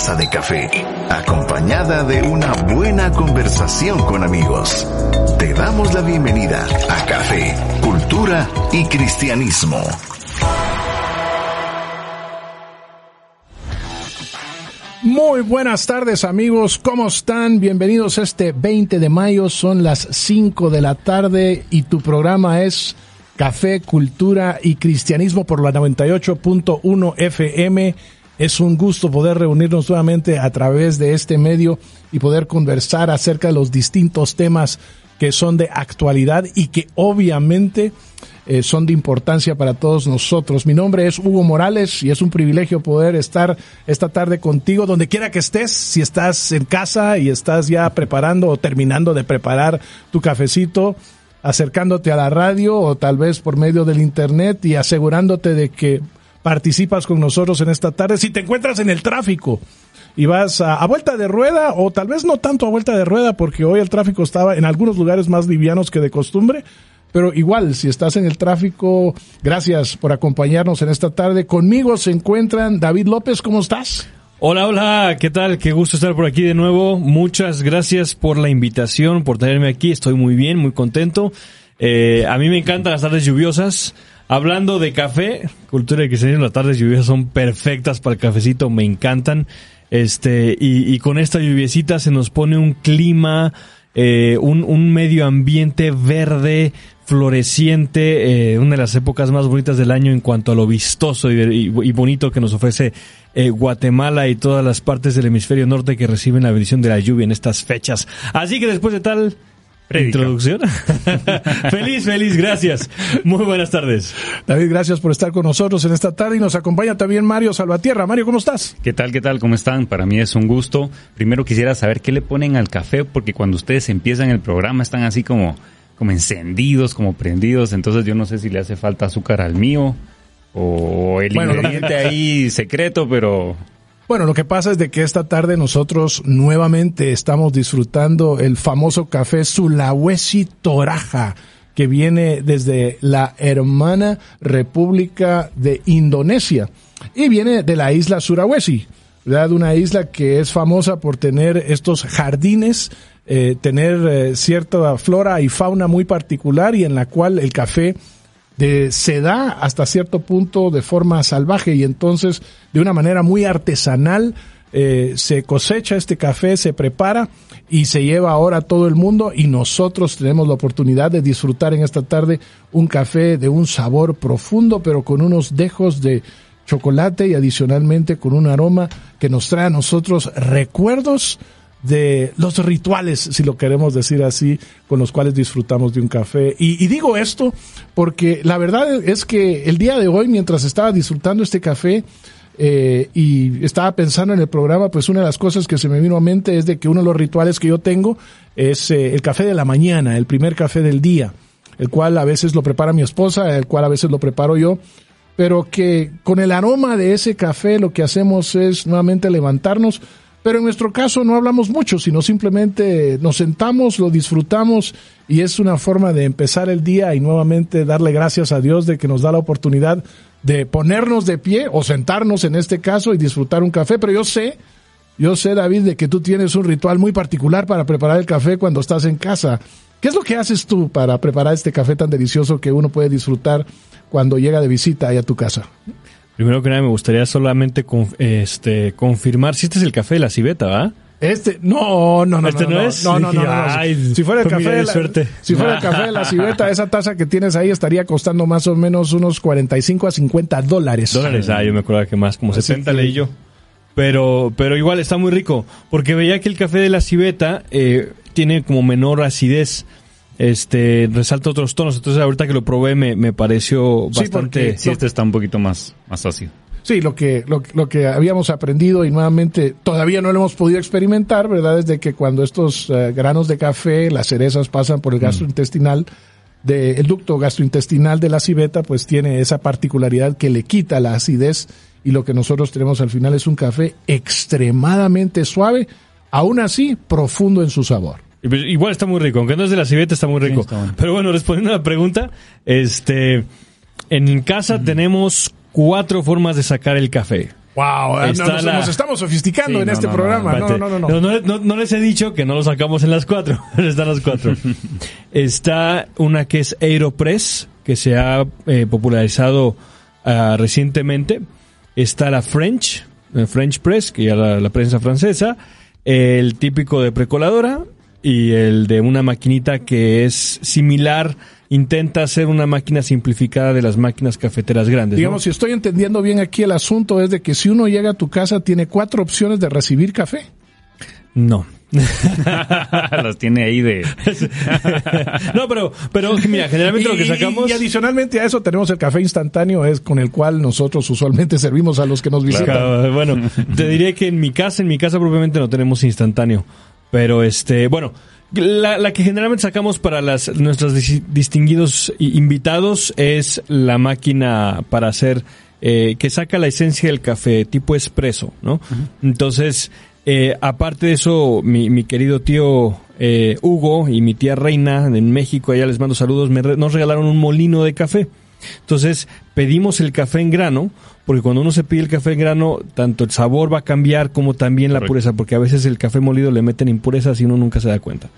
de café, acompañada de una buena conversación con amigos. Te damos la bienvenida a Café, Cultura y Cristianismo. Muy buenas tardes amigos, ¿cómo están? Bienvenidos este 20 de mayo, son las 5 de la tarde y tu programa es Café, Cultura y Cristianismo por la 98.1 FM. Es un gusto poder reunirnos nuevamente a través de este medio y poder conversar acerca de los distintos temas que son de actualidad y que obviamente eh, son de importancia para todos nosotros. Mi nombre es Hugo Morales y es un privilegio poder estar esta tarde contigo donde quiera que estés, si estás en casa y estás ya preparando o terminando de preparar tu cafecito, acercándote a la radio o tal vez por medio del internet y asegurándote de que participas con nosotros en esta tarde. Si te encuentras en el tráfico y vas a, vuelta de rueda o tal vez no tanto a vuelta de rueda porque hoy el tráfico estaba en algunos lugares más livianos que de costumbre, pero igual, si estás en el tráfico, gracias por acompañarnos en esta tarde. Conmigo se encuentran David López, ¿cómo estás? Hola, hola, ¿qué tal? Qué gusto estar por aquí de nuevo. Muchas gracias por la invitación, por tenerme aquí. Estoy muy bien, muy contento. Eh, a mí me encantan las tardes lluviosas. Hablando de café, cultura y cristianismo, las tardes lluviosas son perfectas para el cafecito, me encantan. Este, y, y con esta lluviecita se nos pone un clima, eh, un, un medio ambiente verde, floreciente, eh, una de las épocas más bonitas del año en cuanto a lo vistoso y, y, y bonito que nos ofrece eh, Guatemala y todas las partes del hemisferio norte que reciben la bendición de la lluvia en estas fechas. Así que después de tal Predica. introducción, feliz, feliz, gracias. Muy buenas tardes. David, gracias por estar con nosotros en esta tarde y nos acompaña también Mario Salvatierra. Mario, ¿cómo estás? ¿Qué tal, qué tal? ¿Cómo están? Para mí es un gusto. Primero quisiera saber qué le ponen al café porque cuando ustedes empiezan el programa están así como como encendidos, como prendidos, entonces yo no sé si le hace falta azúcar al mío o el bueno, ingrediente ahí secreto, pero bueno, lo que pasa es de que esta tarde nosotros nuevamente estamos disfrutando el famoso café Sulawesi Toraja que viene desde la hermana República de Indonesia y viene de la isla Sulawesi, ¿verdad? Una isla que es famosa por tener estos jardines eh, tener eh, cierta flora y fauna muy particular y en la cual el café de, se da hasta cierto punto de forma salvaje y entonces de una manera muy artesanal eh, se cosecha este café, se prepara y se lleva ahora a todo el mundo y nosotros tenemos la oportunidad de disfrutar en esta tarde un café de un sabor profundo pero con unos dejos de chocolate y adicionalmente con un aroma que nos trae a nosotros recuerdos de los rituales, si lo queremos decir así, con los cuales disfrutamos de un café. Y, y, digo esto porque la verdad es que el día de hoy, mientras estaba disfrutando este café eh, y estaba pensando en el programa, pues una de las cosas que se me vino a mente es de que uno de los rituales que yo tengo es eh, el café de la mañana, el primer café del día, el cual a veces lo prepara mi esposa, el cual a veces lo preparo yo pero que con el aroma de ese café lo que hacemos es nuevamente levantarnos, pero en nuestro caso no hablamos mucho, sino simplemente nos sentamos, lo disfrutamos y es una forma de empezar el día y nuevamente darle gracias a Dios de que nos da la oportunidad de ponernos de pie o sentarnos en este caso y disfrutar un café. Pero yo sé, yo sé David, de que tú tienes un ritual muy particular para preparar el café cuando estás en casa. ¿Qué es lo que haces tú para preparar este café tan delicioso que uno puede disfrutar cuando llega de visita a tu casa? Primero que nada me gustaría solamente este, confirmar si este es el café de la civeta, ¿va? Este, no, no, no. ¿Este no, no es? No, no, no. no, Ay, si fuera el café de la, suerte. si fuera el café de la civeta, esa taza que tienes ahí estaría costando más o menos unos 45 a 50 dólares. Dólares, ah, yo me acuerdo que más, como Así 70 que... leí yo. Pero, pero igual está muy rico, porque veía que el café de la civeta eh, tiene como menor acidez este resalta otros tonos. Entonces ahorita que lo probé me, me pareció bastante... Sí, porque, sí, este está un poquito más, más ácido. Sí, lo que, lo, lo, que habíamos aprendido y nuevamente todavía no lo hemos podido experimentar, ¿verdad? Es de que cuando estos uh, granos de café, las cerezas pasan por el gastrointestinal, de, el ducto gastrointestinal de la civeta, pues tiene esa particularidad que le quita la acidez y lo que nosotros tenemos al final es un café extremadamente suave, aún así profundo en su sabor. Igual está muy rico, aunque no es de la civeta, está muy rico. Sí, está bueno. Pero bueno, respondiendo a la pregunta, este, en casa tenemos cuatro formas de sacar el café. Wow, no, Está nos, la- nos estamos sofisticando Sí, en no, este no, programa. No, no, no, no. No, no, no les he dicho que no lo sacamos en las cuatro. Están las cuatro. Está una que es Aeropress, que se ha eh, popularizado ah, recientemente. Está la French, eh, French Press, que ya la, la prensa francesa. El típico de precoladora y el de una maquinita que es similar. Intenta hacer una máquina simplificada de las máquinas cafeteras grandes. ¿no? Digamos, si estoy entendiendo bien aquí el asunto es de que si uno llega a tu casa tiene cuatro opciones de recibir café. No. Las tiene ahí de... no, pero, pero mira, generalmente lo que Y- sacamos. Y, adicionalmente a eso tenemos el café instantáneo, es con el cual nosotros usualmente servimos a los que nos visitan. Claro, Bueno, te diré que en mi casa, en mi casa propiamente no tenemos instantáneo. Pero este, bueno, la, la que generalmente sacamos para las nuestros dis- distinguidos invitados es la máquina para hacer eh, que saca la esencia del café tipo espresso, ¿no? Entonces, eh, aparte de eso, mi, mi querido tío eh, Hugo y mi tía Reina en México, allá les mando saludos, me re- nos regalaron un molino de café. Entonces pedimos el café en grano, porque cuando uno se pide el café en grano, tanto el sabor va a cambiar como también la pureza, porque a veces el café molido le meten impurezas y uno nunca se da cuenta.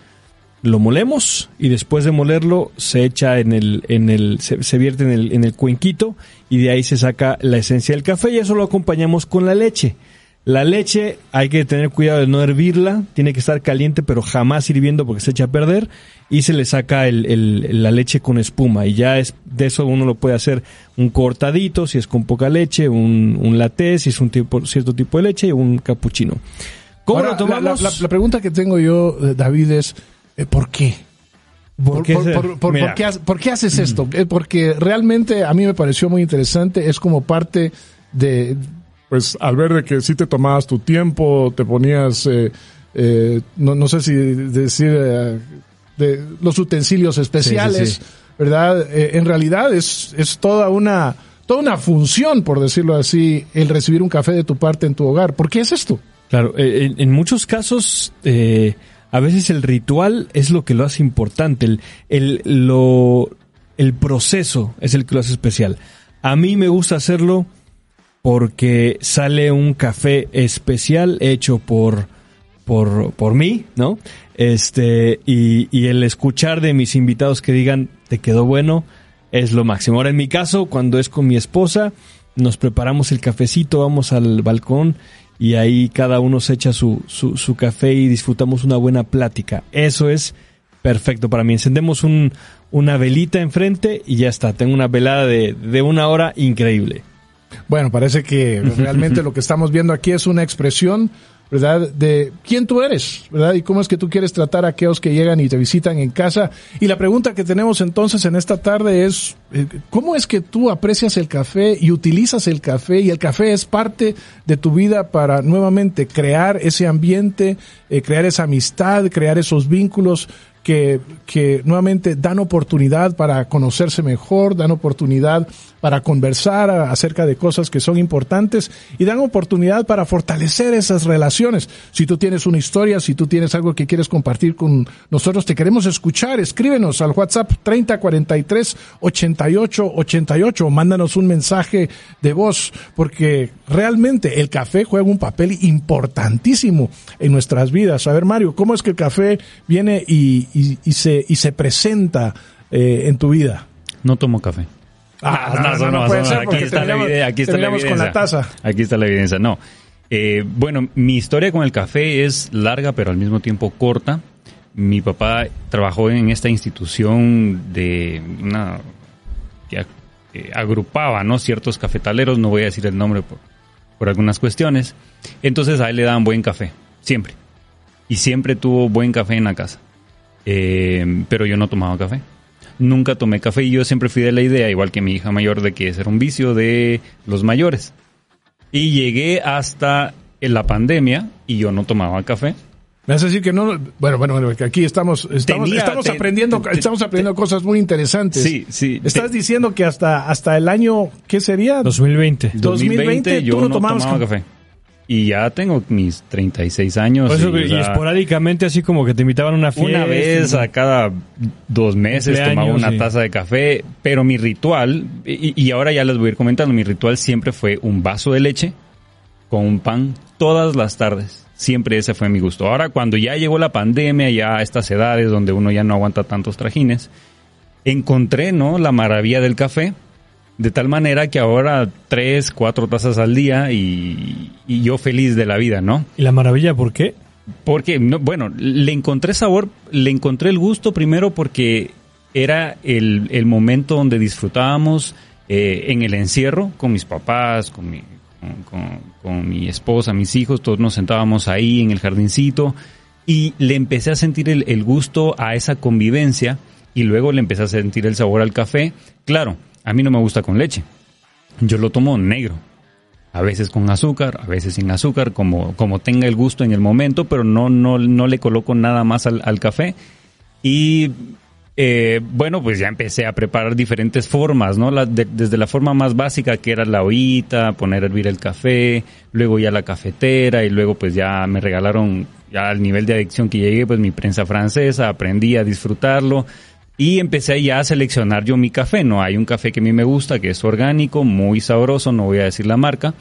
Lo molemos y después de molerlo se echa en el, en el, se, se vierte en el, en el cuenquito y de ahí se saca la esencia del café y eso lo acompañamos con la leche. La leche hay que tener cuidado de no hervirla, tiene que estar caliente pero jamás hirviendo porque se echa a perder y se le saca el, el- la leche con espuma y ya es de eso uno lo puede hacer un cortadito si es con poca leche, un, un latte si es un tipo, cierto tipo de leche y un cappuccino. ¿Cómo Ahora, lo tomamos? La, la- la pregunta que tengo yo, eh, David, es eh, ¿por qué? ¿Por por- qué por qué haces esto? Eh, Porque realmente a mí me pareció muy interesante, es como parte de, pues al ver de que sí te tomabas tu tiempo, te ponías, eh, eh, no, no sé si decir, eh, de los utensilios especiales, Sí, sí, sí. ¿verdad? Eh, en realidad es, es toda una, toda una función, por decirlo así, el recibir un café de tu parte en tu hogar. ¿Por qué es esto? Claro, eh, en, en muchos casos, eh, a veces el ritual es lo que lo hace importante, el, el, lo, el proceso es el que lo hace especial. A mí me gusta hacerlo porque sale un café especial hecho por, por, por mí, ¿no? Este, y, y el escuchar de mis invitados que digan, te quedó bueno, es lo máximo. Ahora, en mi caso, cuando es con mi esposa, nos preparamos el cafecito, vamos al balcón y ahí cada uno se echa su, su, su café y disfrutamos una buena plática. Eso es perfecto para mí. Encendemos un, una velita enfrente y ya está. Tengo una velada de, de una hora increíble. Bueno, parece que realmente lo que estamos viendo aquí es una expresión, ¿verdad? De quién tú eres, ¿verdad? Y cómo es que tú quieres tratar a aquellos que llegan y te visitan en casa. Y la pregunta que tenemos entonces en esta tarde es, eh, ¿cómo es que tú aprecias el café y utilizas el café? Y el café es parte de tu vida para nuevamente crear ese ambiente, eh, crear esa amistad, crear esos vínculos que, que nuevamente dan oportunidad para conocerse mejor, dan oportunidad para conversar acerca de cosas que son importantes y dan oportunidad para fortalecer esas relaciones. Si tú tienes una historia, si tú tienes algo que quieres compartir con nosotros, te queremos escuchar, escríbenos al WhatsApp 3043 88 88, mándanos un mensaje de voz, porque realmente el café juega un papel importantísimo en nuestras vidas. A ver, Mario, ¿cómo es que el café viene y se, y se presenta eh, en tu vida? No tomo café. Ah, no, no, no, no, puede no, ser aquí está la evidencia, aquí está la con evidencia. la taza. Aquí está la evidencia, no. Eh, bueno, mi historia con el café es larga, pero al mismo tiempo corta. Mi papá trabajó en esta institución de una que ag- eh, agrupaba, ¿no? Ciertos cafetaleros, no voy a decir el nombre por, por algunas cuestiones. Entonces a él le daban buen café, siempre. Y siempre tuvo buen café en la casa. Eh, pero yo no tomaba café. Nunca tomé café y yo siempre fui de la idea, igual que mi hija mayor, de que ese era un vicio de los mayores. Y llegué hasta en la pandemia y yo no tomaba café. Me hace decir que no, bueno, bueno, bueno, que aquí estamos, estamos, Tenía- estamos te- aprendiendo, te- estamos aprendiendo cosas muy interesantes. Sí, sí. Estás Te- diciendo que hasta, hasta el año, ¿qué sería? 2020. 2020, yo tú no no tomabas tomaba café. Y ya tengo mis 36 años. Eso y, que- o y sea, esporádicamente así como que te invitaban a una fiesta. Una vez a cada dos meses Cumpleaños, tomaba una sí. taza de café, pero mi ritual, y, y ahora ya les voy a ir comentando, mi ritual siempre fue un vaso de leche con un pan todas las tardes. Siempre ese fue mi gusto. Ahora cuando ya llegó la pandemia, ya a estas edades donde uno ya no aguanta tantos trajines, encontré, ¿no? La maravilla del café. De tal manera que ahora tres, cuatro tazas al día y, y yo feliz de la vida, ¿no? ¿Y la maravilla por qué? Porque, no, bueno, le encontré sabor, le encontré el gusto primero porque era el, el momento donde disfrutábamos eh, en el encierro con mis papás, con mi, con, con- con mi esposa, mis hijos, todos nos sentábamos ahí en el jardincito y le empecé a sentir el, el gusto a esa convivencia y luego le empecé a sentir el sabor al café. Claro, a mí no me gusta con leche, yo lo tomo negro. A veces con azúcar, a veces sin azúcar, como, como tenga el gusto en el momento, pero no, no, no le coloco nada más al, café. Y eh, bueno, pues ya empecé a preparar diferentes formas, ¿no? La- de- desde la forma más básica que era la ollita, poner a hervir el café, luego ya la cafetera y luego pues ya me regalaron, ya al nivel de adicción que llegué, pues mi prensa francesa, aprendí a disfrutarlo y empecé ya a seleccionar yo mi café, ¿no? Hay un café que a mí me gusta, que es orgánico, muy sabroso, no voy a decir la marca,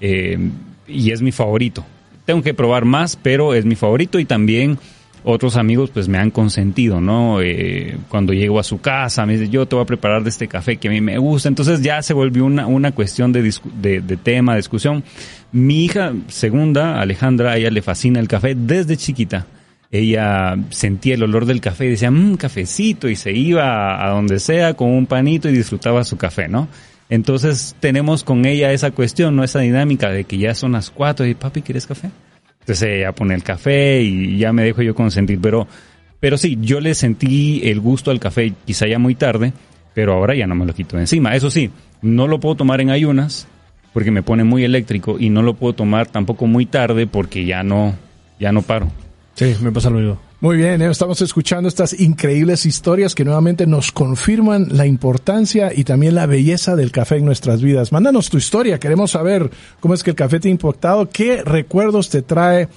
eh, y es mi favorito. Tengo que probar más, pero es mi favorito y también otros amigos pues me han consentido, ¿no? Eh, cuando llego a su casa, me dice, yo te voy a preparar de este café que a mí me gusta. Entonces ya se volvió una, una cuestión de, de, de tema, discusión. Mi hija segunda, Alejandra, a ella le fascina el café desde chiquita. Ella sentía el olor del café y decía, mmm, cafecito, y se iba a, donde sea con un panito y disfrutaba su café, ¿no? Entonces tenemos con ella esa cuestión, ¿no? Esa dinámica de que ya son las cuatro y papi, ¿quieres café? Entonces ella pone el café y ya me dejo yo consentir, pero, pero sí, yo le sentí el gusto al café quizá ya muy tarde, pero ahora ya no me lo quito encima. Eso sí, no lo puedo tomar en ayunas porque me pone muy eléctrico y no lo puedo tomar tampoco muy tarde porque ya no, ya no paro. Sí, me pasa lo mismo. Muy bien, eh, estamos escuchando estas increíbles historias que nuevamente nos confirman la importancia y también la belleza del café en nuestras vidas. Mándanos tu historia, queremos saber cómo es que el café te ha impactado, qué recuerdos te trae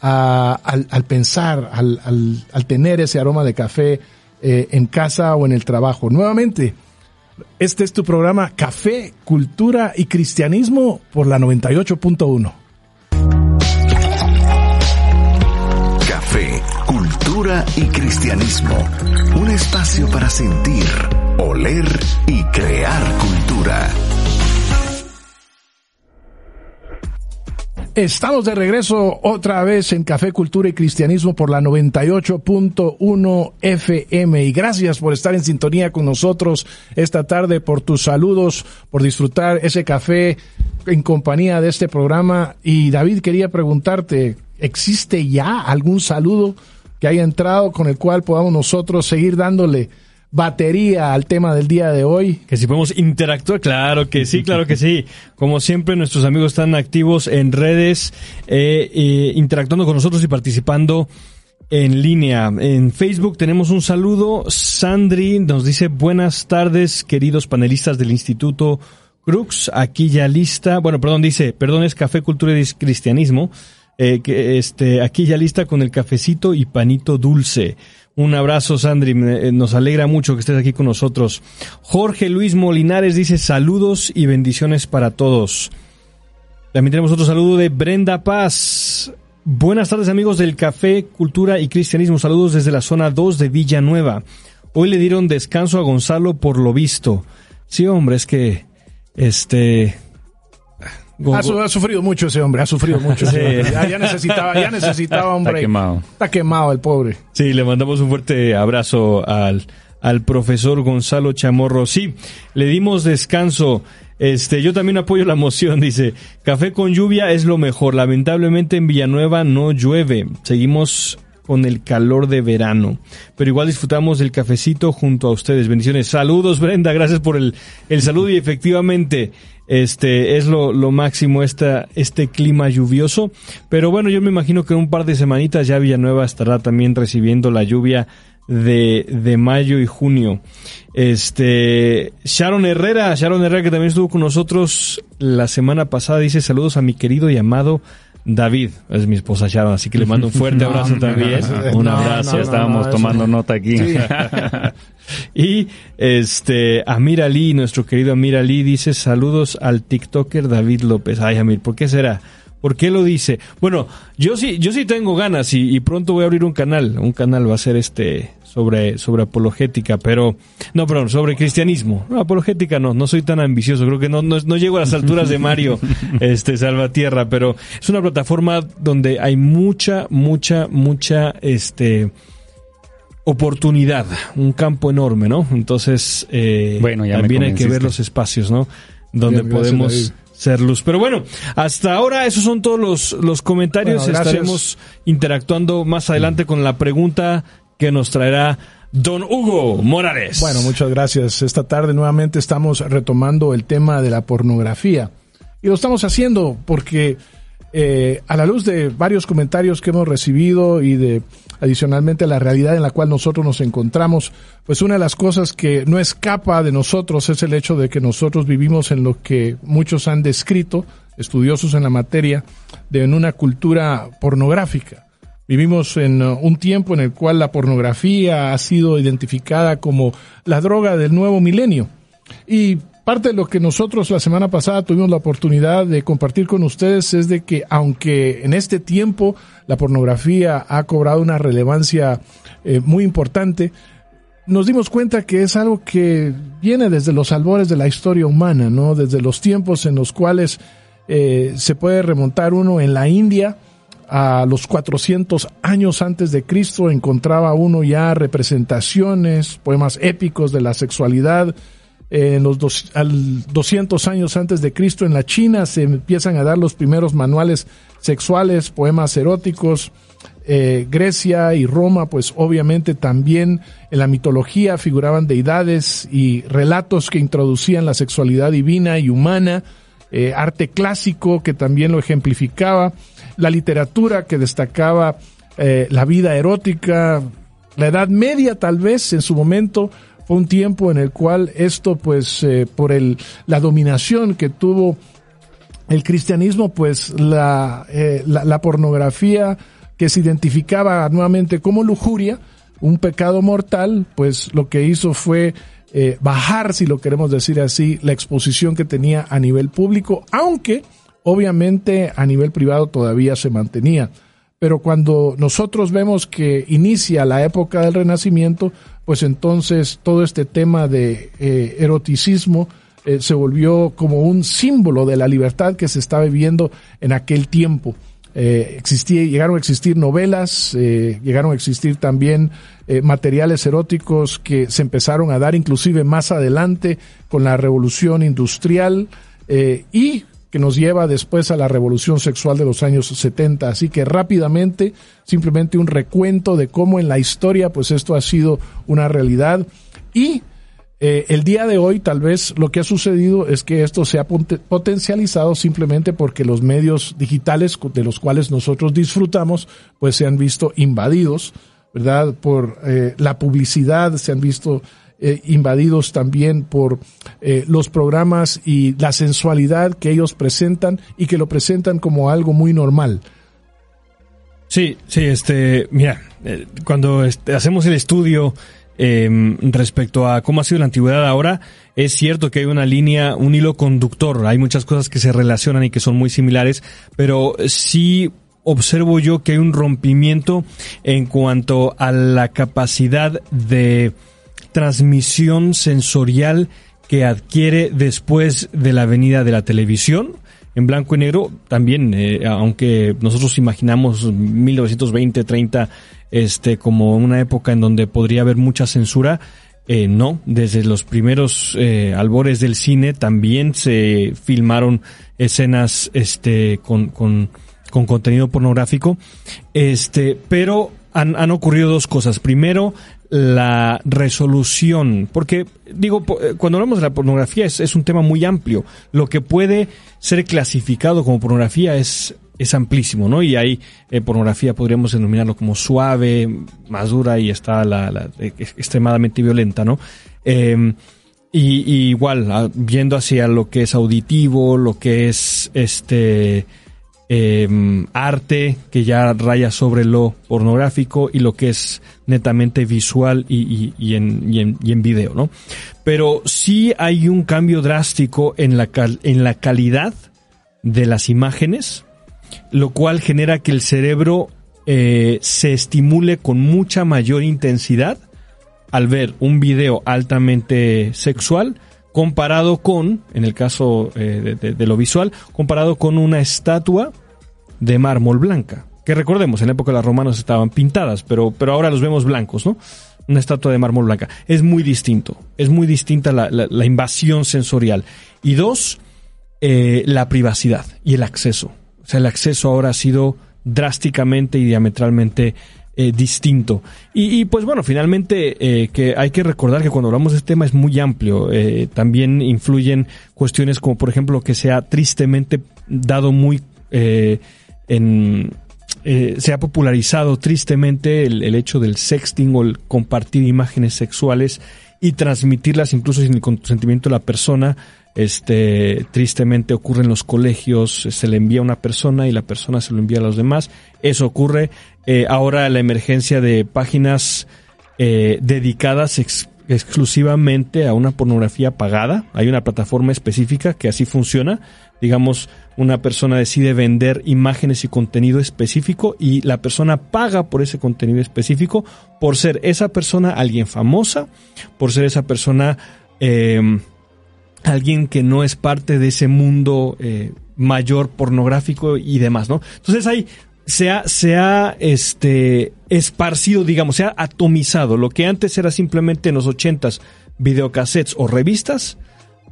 al, pensar, al tener ese aroma de café eh, en casa o en el trabajo. Nuevamente, este es tu programa Café, Cultura y Cristianismo por la 98.1. cultura y cristianismo. Un espacio para sentir, oler y crear cultura. Estamos de regreso otra vez en Café, Cultura y Cristianismo por la 98.1 FM y gracias por estar en sintonía con nosotros esta tarde, por tus saludos, por disfrutar ese café en compañía de este programa. Y David quería preguntarte, ¿existe ya algún saludo que haya entrado con el cual podamos nosotros seguir dándole batería al tema del día de hoy? Que si podemos interactuar, claro que sí, claro que sí. Como siempre, nuestros amigos están activos en redes, eh, eh, interactuando con nosotros y participando en línea. En Facebook tenemos un saludo. Sandri nos dice buenas tardes, queridos panelistas del Instituto Crux. Aquí ya lista. Bueno, perdón, dice, perdón, es Café, Cultura y Cristianismo. Eh, que este, aquí ya lista con el cafecito y panito dulce. Un abrazo, Sandri. Eh, Nos alegra mucho que estés aquí con nosotros. Jorge Luis Molinares dice saludos y bendiciones para todos. También tenemos otro saludo de Brenda Paz. Buenas tardes amigos del Café, Cultura y Cristianismo. Saludos desde la zona 2 de Villanueva. Hoy le dieron descanso a Gonzalo por lo visto. Sí, hombre, es que este Ha, su- ha sufrido mucho ese hombre, ha sufrido mucho. Sí. Ya, ya necesitaba, ya necesitaba hombre. Está quemado. Está quemado el pobre. Sí, le mandamos un fuerte abrazo al, al profesor Gonzalo Chamorro. Sí, le dimos descanso. Este, yo también apoyo la moción, dice. Café con lluvia es lo mejor. Lamentablemente en Villanueva no llueve. Seguimos con el calor de verano. Pero igual disfrutamos del cafecito junto a ustedes. Bendiciones. Saludos, Brenda. Gracias por el, el saludo. Y efectivamente, este, es lo, lo máximo esta, este clima lluvioso. Pero bueno, yo me imagino que en un par de semanitas ya Villanueva estará también recibiendo la lluvia de, de mayo y junio. Este, Sharon Herrera, Sharon Herrera que también estuvo con nosotros la semana pasada, dice saludos a mi querido y amado David, es mi esposa Sharon, así que le mando un fuerte abrazo también. Un no, abrazo. no, ya estábamos no, tomando nota aquí. Sí. Y este Amir Ali, nuestro querido Amir Ali, dice saludos al TikToker David López. Ay, Amir, ¿por qué será? ¿Por qué lo dice? Bueno, yo sí, yo sí tengo ganas y, pronto voy a abrir un canal. Un canal va a ser este sobre, sobre apologética, pero, no, perdón, sobre cristianismo. No, apologética no, no soy tan ambicioso. Creo que no, no, no llego a las alturas de Mario, este, Salvatierra, pero es una plataforma donde hay mucha, mucha, mucha, este, oportunidad, un campo enorme, ¿no? Entonces, eh, bueno, también hay que ver los espacios, ¿no? Donde podemos ser luz. Pero bueno, hasta ahora esos son todos los, los comentarios. Estaremos interactuando más adelante con la pregunta que nos traerá Don Hugo Morales. Bueno, muchas gracias. Esta tarde nuevamente estamos retomando el tema de la pornografía. Y lo estamos haciendo porque eh, a la luz de varios comentarios que hemos recibido y de adicionalmente la realidad en la cual nosotros nos encontramos, pues una de las cosas que no escapa de nosotros es el hecho de que nosotros vivimos en lo que muchos han descrito, estudiosos en la materia, de en una cultura pornográfica. Vivimos en uh, un tiempo en el cual la pornografía ha sido identificada como la droga del nuevo milenio. Y Parte de lo que nosotros la semana pasada tuvimos la oportunidad de compartir con ustedes es de que aunque en este tiempo la pornografía ha cobrado una relevancia eh, muy importante, nos dimos cuenta que es algo que viene desde los albores de la historia humana, ¿no? Desde los tiempos en los cuales eh, se puede remontar uno en la India a los 400 años antes de Cristo encontraba uno ya representaciones, poemas épicos de la sexualidad, en los dos, al 200 años antes de Cristo en la China se empiezan a dar los primeros manuales sexuales, poemas eróticos. Eh, Grecia y Roma, pues obviamente también en la mitología figuraban deidades y relatos que introducían la sexualidad divina y humana, eh, arte clásico que también lo ejemplificaba, la literatura que destacaba eh, la vida erótica, la Edad Media tal vez en su momento fue un tiempo en el cual esto, pues, eh, por el, la dominación que tuvo el cristianismo, pues la, eh, la, pornografía que se identificaba nuevamente como lujuria, un pecado mortal, pues lo que hizo fue eh, bajar, si lo queremos decir así, la exposición que tenía a nivel público, aunque obviamente a nivel privado todavía se mantenía. Pero cuando nosotros vemos que inicia la época del Renacimiento, pues entonces todo este tema de eh, eroticismo eh, se volvió como un símbolo de la libertad que se estaba viviendo en aquel tiempo. Eh, llegaron a existir novelas, llegaron a existir también materiales eróticos que se empezaron a dar inclusive más adelante con la revolución industrial y que nos lleva después a la revolución sexual de los años 70. Así que rápidamente, simplemente un recuento de cómo en la historia, pues esto ha sido una realidad. Y eh, el día de hoy, tal vez lo que ha sucedido es que esto se ha potencializado simplemente porque los medios digitales de los cuales nosotros disfrutamos, pues se han visto invadidos, ¿verdad? Por eh, la publicidad, se han visto eh, invadidos también por eh, los programas y la sensualidad que ellos presentan y que lo presentan como algo muy normal. Sí, sí, este, mira, eh, cuando hacemos el estudio em, respecto a cómo ha sido la antigüedad ahora, es cierto que hay una línea, un hilo conductor, hay muchas cosas que se relacionan y que son muy similares, pero sí observo yo que hay un rompimiento en cuanto a la capacidad de transmisión sensorial que adquiere después de la venida de la televisión en blanco y negro también eh, aunque nosotros imaginamos 1920 30 este como una época en donde podría haber mucha censura eh, no. Desde los primeros eh, albores del cine también se filmaron escenas este con, con con contenido pornográfico. Este pero han, han ocurrido dos cosas. Primero la resolución, porque digo, eh, cuando hablamos de la pornografía es, es, un tema muy amplio. Lo que puede ser clasificado como pornografía es, es amplísimo, ¿no? Y hay eh, pornografía, podríamos denominarlo como suave, más dura y está la, la eh, extremadamente violenta, ¿no? Em, y, y, igual, ah, viendo hacia lo que es auditivo, lo que es este eh, arte que ya raya sobre lo pornográfico y lo que es netamente visual y, en, video, ¿no? Pero sí hay un cambio drástico en la, en la calidad de las imágenes lo cual genera que el cerebro eh, se estimule con mucha mayor intensidad al ver un video altamente sexual comparado con, en el caso eh, de, lo visual, comparado con una estatua de mármol blanca. Que recordemos, en la época de los romanos estaban pintadas, pero, pero ahora los vemos blancos, ¿no? Una estatua de mármol blanca. Es muy distinto, es muy distinta la, invasión sensorial. Y dos, eh, la privacidad y el acceso. O sea, el acceso ahora ha sido drásticamente y diametralmente eh, distinto. Y, pues bueno, finalmente eh, que hay que recordar que cuando hablamos de este tema es muy amplio. Eh, también influyen cuestiones como por ejemplo que se ha tristemente dado muy en... se ha popularizado tristemente el, el hecho del sexting o el compartir imágenes sexuales y transmitirlas incluso sin el consentimiento de la persona este, tristemente ocurre en los colegios, se le envía a una persona y la persona se lo envía a los demás. Eso ocurre. Eh, ahora la emergencia de páginas eh, dedicadas exclusivamente a una pornografía pagada. Hay una plataforma específica que así funciona. Digamos, una persona decide vender imágenes y contenido específico y la persona paga por ese contenido específico por ser esa persona alguien famosa, por ser esa persona eh, alguien que no es parte de ese mundo eh, mayor pornográfico y demás, ¿no? Entonces ahí se ha, se ha este, esparcido, digamos, se ha atomizado. Lo que antes era simplemente en los ochentas videocassettes o revistas,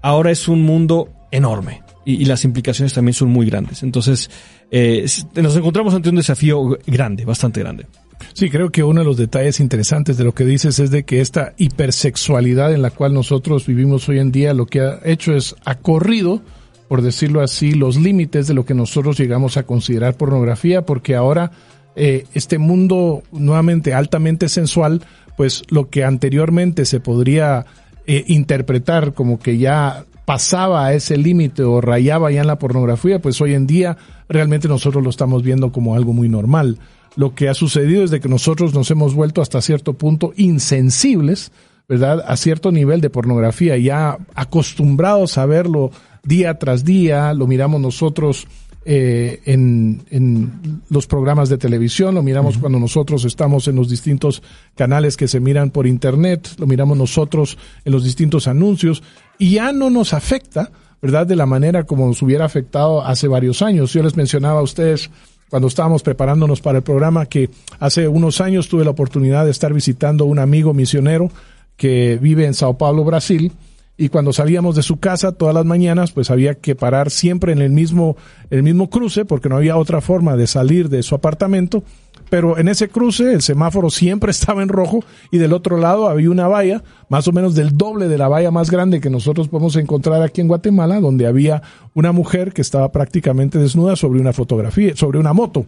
ahora es un mundo enorme y, las implicaciones también son muy grandes. Entonces, eh, nos encontramos ante un desafío grande, bastante grande. Sí, creo que uno de los detalles interesantes de lo que dices es de que esta hipersexualidad en la cual nosotros vivimos hoy en día lo que ha hecho es ha corrido, por decirlo así, los límites de lo que nosotros llegamos a considerar pornografía, porque ahora eh, este mundo nuevamente altamente sensual, pues lo que anteriormente se podría eh, interpretar como que ya pasaba a ese límite o rayaba ya en la pornografía, pues hoy en día realmente nosotros lo estamos viendo como algo muy normal lo que ha sucedido es de que nosotros nos hemos vuelto hasta cierto punto insensibles, ¿verdad? A cierto nivel de pornografía, ya acostumbrados a verlo día tras día, lo miramos nosotros eh, en, en, los programas de televisión, lo miramos cuando nosotros estamos en los distintos canales que se miran por internet, lo miramos nosotros en los distintos anuncios, y ya no nos afecta, ¿verdad? De la manera como nos hubiera afectado hace varios años. Yo les mencionaba a ustedes cuando estábamos preparándonos para el programa que hace unos años tuve la oportunidad de estar visitando un amigo misionero que vive en Sao Paulo, Brasil, y cuando salíamos de su casa todas las mañanas, pues había que parar siempre en el mismo, el mismo cruce, porque no había otra forma de salir de su apartamento, pero en ese cruce el semáforo siempre estaba en rojo y del otro lado había una valla, más o menos del doble de la valla más grande que nosotros podemos encontrar aquí en Guatemala, donde había una mujer que estaba prácticamente desnuda sobre una fotografía, sobre una moto.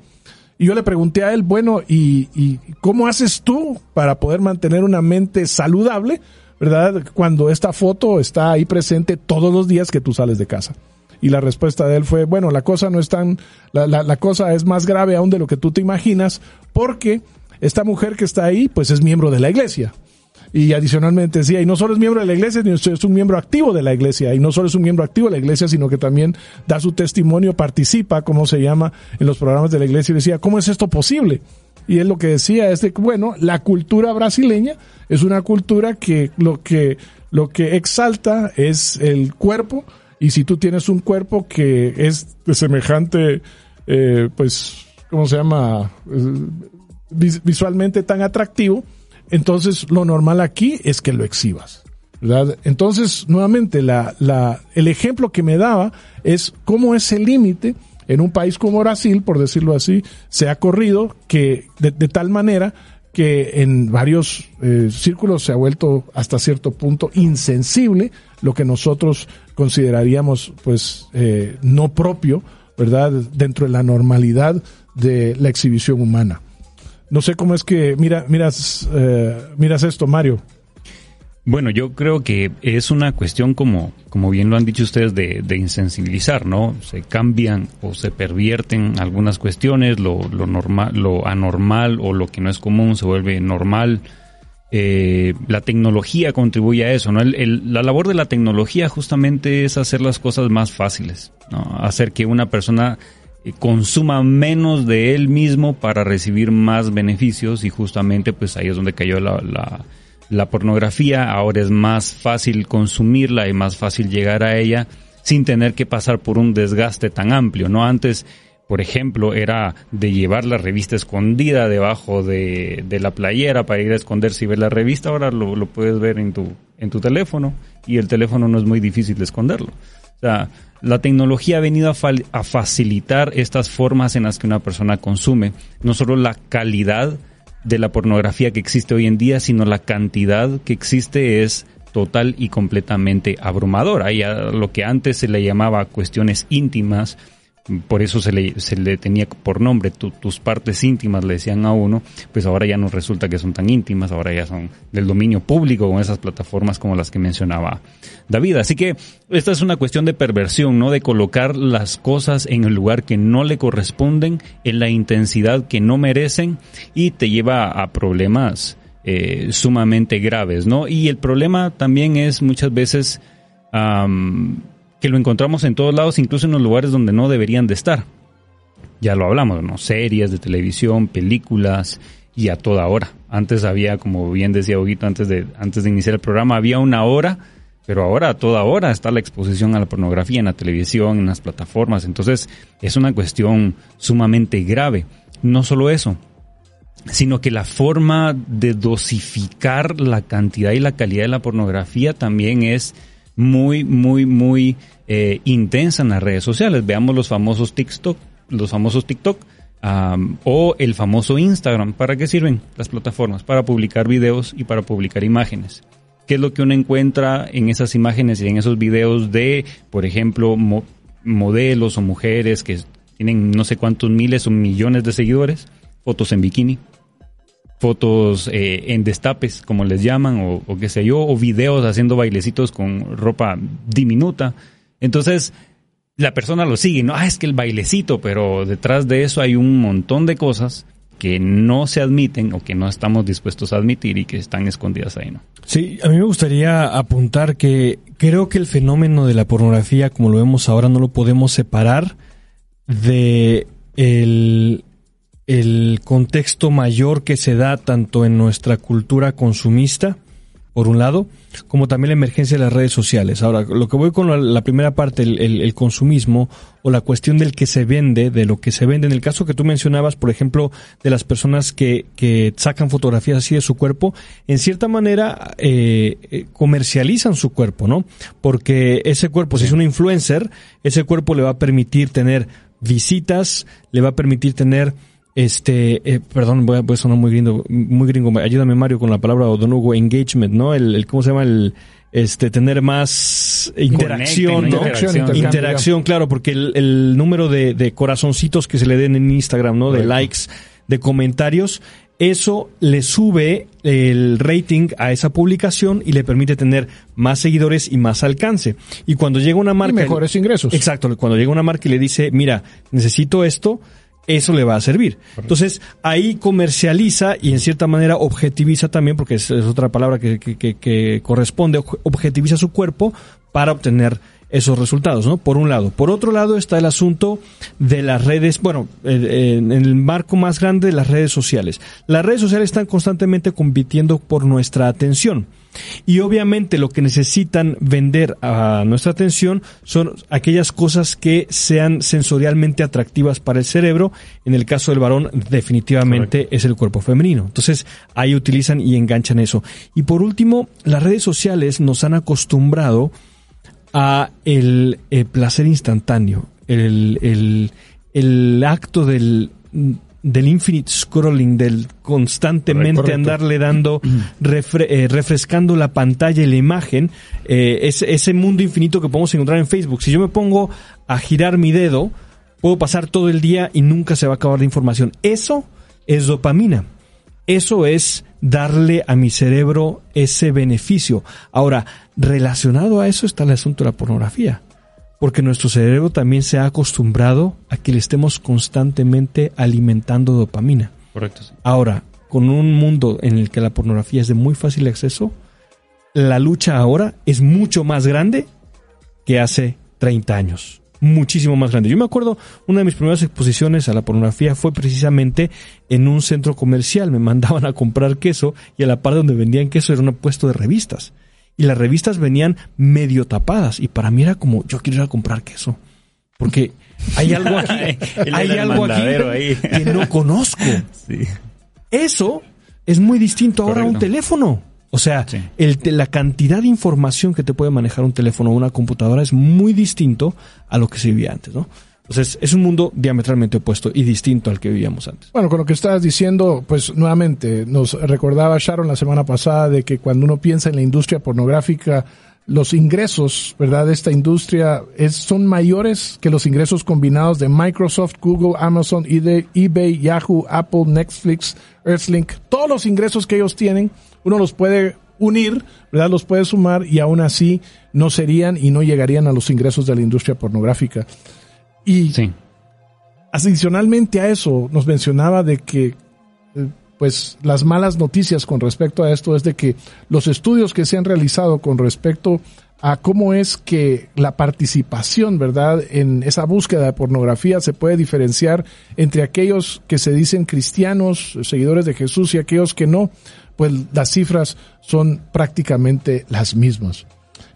Y yo le pregunté a él, bueno, ¿y, y cómo haces tú para poder mantener una mente saludable, verdad? Cuando esta foto está ahí presente todos los días que tú sales de casa. Y la respuesta de él fue, bueno, la cosa no es tan, la, la, cosa es más grave aún de lo que tú te imaginas, porque esta mujer que está ahí, pues es miembro de la iglesia. Y adicionalmente decía, y no solo es miembro de la iglesia, sino es un miembro activo de la iglesia. Y no solo es un miembro activo de la iglesia, sino que también da su testimonio, participa, como se llama, en los programas de la iglesia. Y decía, ¿cómo es esto posible? Y él lo que decía es de bueno, la cultura brasileña es una cultura que lo que, lo que exalta es el cuerpo, y si tú tienes un cuerpo que es de semejante, eh, pues, ¿cómo se llama? visualmente tan atractivo, entonces lo normal aquí es que lo exhibas. Entonces, nuevamente, la, la, el ejemplo que me daba es cómo ese límite en un país como Brasil, por decirlo así, se ha corrido que de, de tal manera que en varios eh, círculos se ha vuelto hasta cierto punto insensible lo que nosotros consideraríamos pues eh, no propio, ¿verdad? Dentro de la normalidad de la exhibición humana. No sé cómo es que mira, miras, eh, miras esto, Mario. Bueno, yo creo que es una cuestión como, como bien lo han dicho ustedes, de, de insensibilizar, ¿no? Se cambian o se pervierten algunas cuestiones, lo, lo normal, lo anormal o lo que no es común se vuelve normal. Eh, la tecnología contribuye a eso, ¿no? El, la labor de la tecnología justamente es hacer las cosas más fáciles, ¿no? Hacer que una persona eh, consuma menos de él mismo para recibir más beneficios y justamente pues ahí es donde cayó la, la pornografía. Ahora es más fácil consumirla y más fácil llegar a ella sin tener que pasar por un desgaste tan amplio, ¿no? Antes por ejemplo, era de llevar la revista escondida debajo de, la playera para ir a esconderse y ver la revista. Ahora lo, lo, puedes ver en tu, en tu teléfono y el teléfono no es muy difícil de esconderlo. O sea, la tecnología ha venido a, a facilitar estas formas en las que una persona consume, no solo la calidad de la pornografía que existe hoy en día, sino la cantidad que existe es total y completamente abrumadora. Y a lo que antes se le llamaba cuestiones íntimas, por eso se le, se le tenía por nombre, tus partes íntimas le decían a uno, pues ahora ya no resulta que son tan íntimas, ahora ya son del dominio público con esas plataformas como las que mencionaba David. Así que esta es una cuestión de perversión, ¿no? De colocar las cosas en el lugar que no le corresponden, en la intensidad que no merecen y te lleva a problemas eh, sumamente graves, ¿no? Y el problema también es muchas veces que lo encontramos en todos lados, incluso en los lugares donde no deberían de estar. Ya lo hablamos, ¿no? Series de televisión, películas y a toda hora. Antes había, como bien decía Huguito antes de, antes de iniciar el programa, había una hora, pero ahora a toda hora está la exposición a la pornografía en la televisión, en las plataformas. Entonces es una cuestión sumamente grave. No solo eso, sino que la forma de dosificar la cantidad y la calidad de la pornografía también es muy, muy, muy eh, intensa en las redes sociales. Veamos los famosos TikTok, los famosos TikTok o el famoso Instagram. ¿Para qué sirven las plataformas? Para publicar videos y para publicar imágenes. ¿Qué es lo que uno encuentra en esas imágenes y en esos videos de, por ejemplo, modelos o mujeres que tienen no sé cuántos miles o millones de seguidores? Fotos en bikini, fotos eh, en destapes, como les llaman, o, qué sé yo, o videos haciendo bailecitos con ropa diminuta. Entonces, la persona lo sigue, no, ah, es que el bailecito, pero detrás de eso hay un montón de cosas que no se admiten o que no estamos dispuestos a admitir y que están escondidas ahí, ¿no? Sí, a mí me gustaría apuntar que creo que el fenómeno de la pornografía, como lo vemos ahora, no lo podemos separar de el el contexto mayor que se da tanto en nuestra cultura consumista, por un lado, como también la emergencia de las redes sociales. Ahora, lo que voy con la, primera parte, el, consumismo o la cuestión del que se vende, de lo que se vende, en el caso que tú mencionabas, por ejemplo, de las personas que, que sacan fotografías así de su cuerpo, en cierta manera eh, eh, comercializan su cuerpo, ¿no? Porque ese cuerpo, si es un influencer, ese cuerpo le va a permitir tener visitas, le va a permitir tener este, eh, perdón, voy a, voy a, sonar muy gringo, muy gringo. Ayúdame Mario con la palabra o Don Hugo, engagement, ¿no? El, el, ¿cómo se llama? El, este, tener más interacción, ¿no? Interacción, interacción, claro, porque el, el número de, de, corazoncitos que se le den en Instagram, ¿no? De likes, de comentarios, eso le sube el rating a esa publicación y le permite tener más seguidores y más alcance. Y cuando llega una marca... Y mejores ingresos. Exacto, cuando llega una marca y le dice, mira, necesito esto, eso le va a servir. Entonces, ahí comercializa y en cierta manera objetiviza también, porque es, otra palabra que, que, que, corresponde, objetiviza su cuerpo para obtener esos resultados, ¿no? Por un lado. Por otro lado está el asunto de las redes, bueno, en el marco más grande de las redes sociales. Las redes sociales están constantemente compitiendo por nuestra atención. Y obviamente lo que necesitan vender a nuestra atención son aquellas cosas que sean sensorialmente atractivas para el cerebro. En el caso del varón, definitivamente es el cuerpo femenino. Entonces ahí utilizan y enganchan eso. Y por último, las redes sociales nos han acostumbrado a el, placer instantáneo, el, el, el acto del, del infinite scrolling, del constantemente andarle dando, eh, refrescando la pantalla y la imagen, eh, ese, ese mundo infinito que podemos encontrar en Facebook. Si yo me pongo a girar mi dedo, puedo pasar todo el día y nunca se va a acabar de información. Eso es dopamina. Eso es darle a mi cerebro ese beneficio. Ahora, relacionado a eso está el asunto de la pornografía, porque nuestro cerebro también se ha acostumbrado a que le estemos constantemente alimentando dopamina. Correcto. Ahora, con un mundo en el que la pornografía es de muy fácil acceso, la lucha ahora es mucho más grande que hace 30 años muchísimo más grande. Yo me acuerdo, una de mis primeras exposiciones a la pornografía fue precisamente en un centro comercial. Me mandaban a comprar queso y a la par donde vendían queso era un puesto de revistas. Y las revistas venían medio tapadas y para mí era como, yo quiero ir a comprar queso. Porque hay algo aquí, hay algo aquí que no conozco. Eso es muy distinto ahora a un teléfono. O sea, el, la cantidad de información que te puede manejar un teléfono o una computadora es muy distinto a lo que se vivía antes, ¿no? Entonces, es un mundo diametralmente opuesto y distinto al que vivíamos antes. Bueno, con lo que estabas diciendo, pues nuevamente nos recordaba Sharon la semana pasada de que cuando uno piensa en la industria pornográfica, los ingresos, ¿verdad?, de esta industria es, son mayores que los ingresos combinados de Microsoft, Google, Amazon, eBay, Yahoo, Apple, Netflix, Earthlink. Todos los ingresos que ellos tienen, uno los puede unir, ¿verdad?, los puede sumar y aún así no serían y no llegarían a los ingresos de la industria pornográfica. Y adicionalmente a eso, nos mencionaba de que eh, pues las malas noticias con respecto a esto es de que los estudios que se han realizado con respecto a cómo es que la participación, ¿verdad?, en esa búsqueda de pornografía se puede diferenciar entre aquellos que se dicen cristianos, seguidores de Jesús, y aquellos que no, pues las cifras son prácticamente las mismas.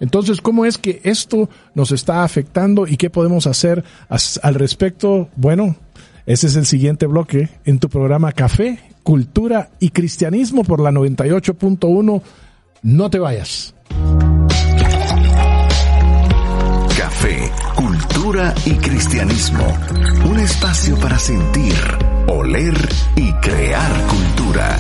Entonces, ¿cómo es que esto nos está afectando y qué podemos hacer al respecto? Bueno, ese es el siguiente bloque en tu programa Café cultura y cristianismo por la 98.1. No te vayas. Café, cultura y cristianismo. Un espacio para sentir, oler y crear cultura.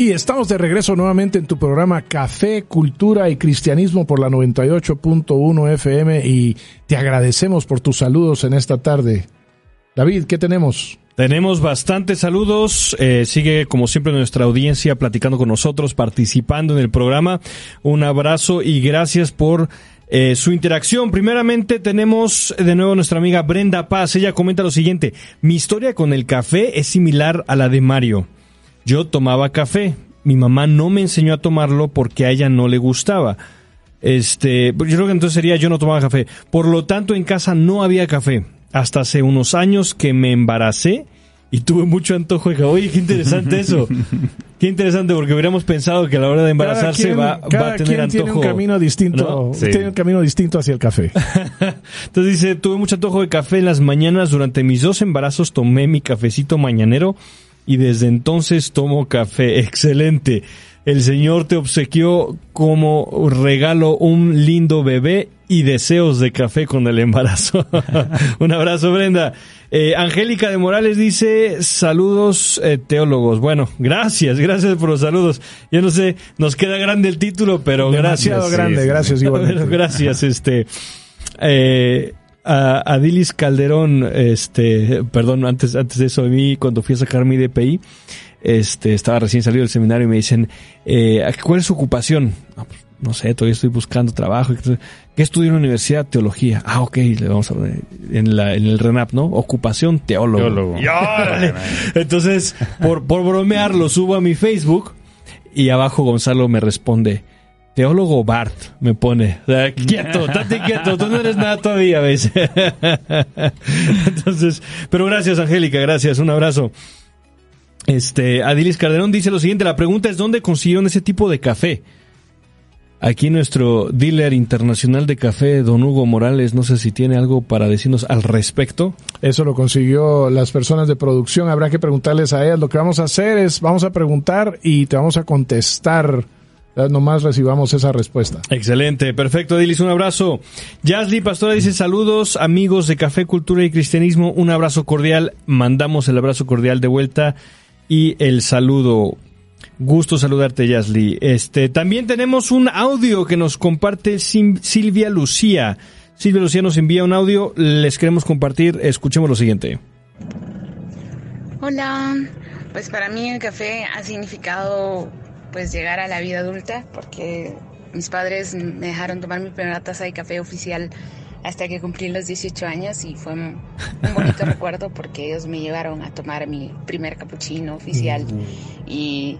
Y estamos de regreso nuevamente en tu programa Café, Cultura y Cristianismo por la 98.1 FM y te agradecemos por tus saludos en esta tarde. David, ¿qué tenemos? Tenemos bastantes saludos. Eh, sigue, como siempre, nuestra audiencia platicando con nosotros, participando en el programa. Un abrazo y gracias por eh, su interacción. Primeramente, tenemos de nuevo nuestra amiga Brenda Paz. Ella comenta lo siguiente: Mi historia con el café es similar a la de Mario. Yo tomaba café. Mi mamá no me enseñó a tomarlo porque a ella no le gustaba. Este, yo creo que entonces sería yo no tomaba café. Por lo tanto, en casa no había café hasta hace unos años que me embaracé y tuve mucho antojo de oye, qué interesante eso. qué interesante porque hubiéramos pensado que a la hora de embarazarse va, a tener antojo. Tiene un camino distinto, tiene un camino distinto hacia el café. Entonces dice, tuve mucho antojo de café en las mañanas durante mis dos embarazos tomé mi cafecito mañanero y desde entonces tomo café. Excelente. El Señor te obsequió como regalo un lindo bebé y deseos de café con el embarazo. Un abrazo, Brenda. Eh, Angélica de Morales dice, saludos eh, teólogos. Bueno, gracias, gracias por los saludos. Yo no sé, nos queda grande el título, pero Demasiado gracias. grande, gracias igualmente. gracias, este. Eh, a Adilis Calderón, este, perdón, antes, antes de eso, a mí cuando fui a sacar mi DPI, este, estaba recién salido del seminario y me dicen, eh, ¿cuál es su ocupación? Pues, no sé, todavía estoy buscando trabajo. ¿Qué estudio en la universidad? Teología. Ah, ok, le vamos a ver en, la, en el RENAP, ¿no? Ocupación teólogo. Entonces, por, por bromear, lo subo a mi Facebook y abajo Gonzalo me responde, teólogo Bart, me pone. quieto, estate quieto, tú no eres nada todavía, ¿ves? Entonces, pero gracias, Angélica, gracias, un abrazo. Este, Adilis Calderón dice lo siguiente, la pregunta es ¿dónde consiguieron ese tipo de café? Aquí nuestro dealer internacional de café, don Hugo Morales, no sé si tiene algo para decirnos al respecto. Eso lo consiguió las personas de producción, habrá que preguntarles a ellas. Lo que vamos a hacer es, vamos a preguntar y te vamos a contestar. Nomás recibamos esa respuesta. Excelente, perfecto, Dilis, un abrazo. Yasli Pastora dice saludos, amigos de Café, Cultura y Cristianismo, un abrazo cordial. Mandamos el abrazo cordial de vuelta y el saludo. Gusto saludarte, Yasli. Este, también tenemos un audio que nos comparte Silvia Lucía. Silvia Lucía nos envía un audio, les queremos compartir. Escuchemos lo siguiente. Hola, pues para mí el café ha significado pues llegar a la vida adulta porque mis padres me dejaron tomar mi primera taza de café oficial hasta que cumplí los 18 años y fue un, bonito recuerdo porque ellos me llevaron a tomar mi primer capuchino oficial. Y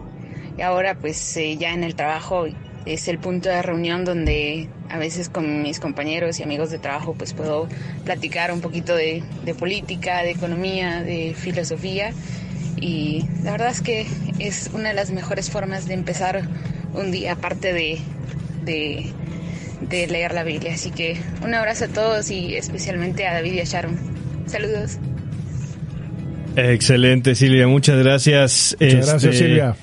y ahora pues eh, ya en el trabajo es el punto de reunión donde a veces con mis compañeros y amigos de trabajo pues puedo platicar un poquito de, política, de economía, de filosofía y la verdad es que es una de las mejores formas de empezar un día aparte de, de, de leer la Biblia. Así que un abrazo a todos y especialmente a David y a Sharon. Saludos. Excelente, Silvia. Muchas gracias. Muchas gracias, este, Silvia.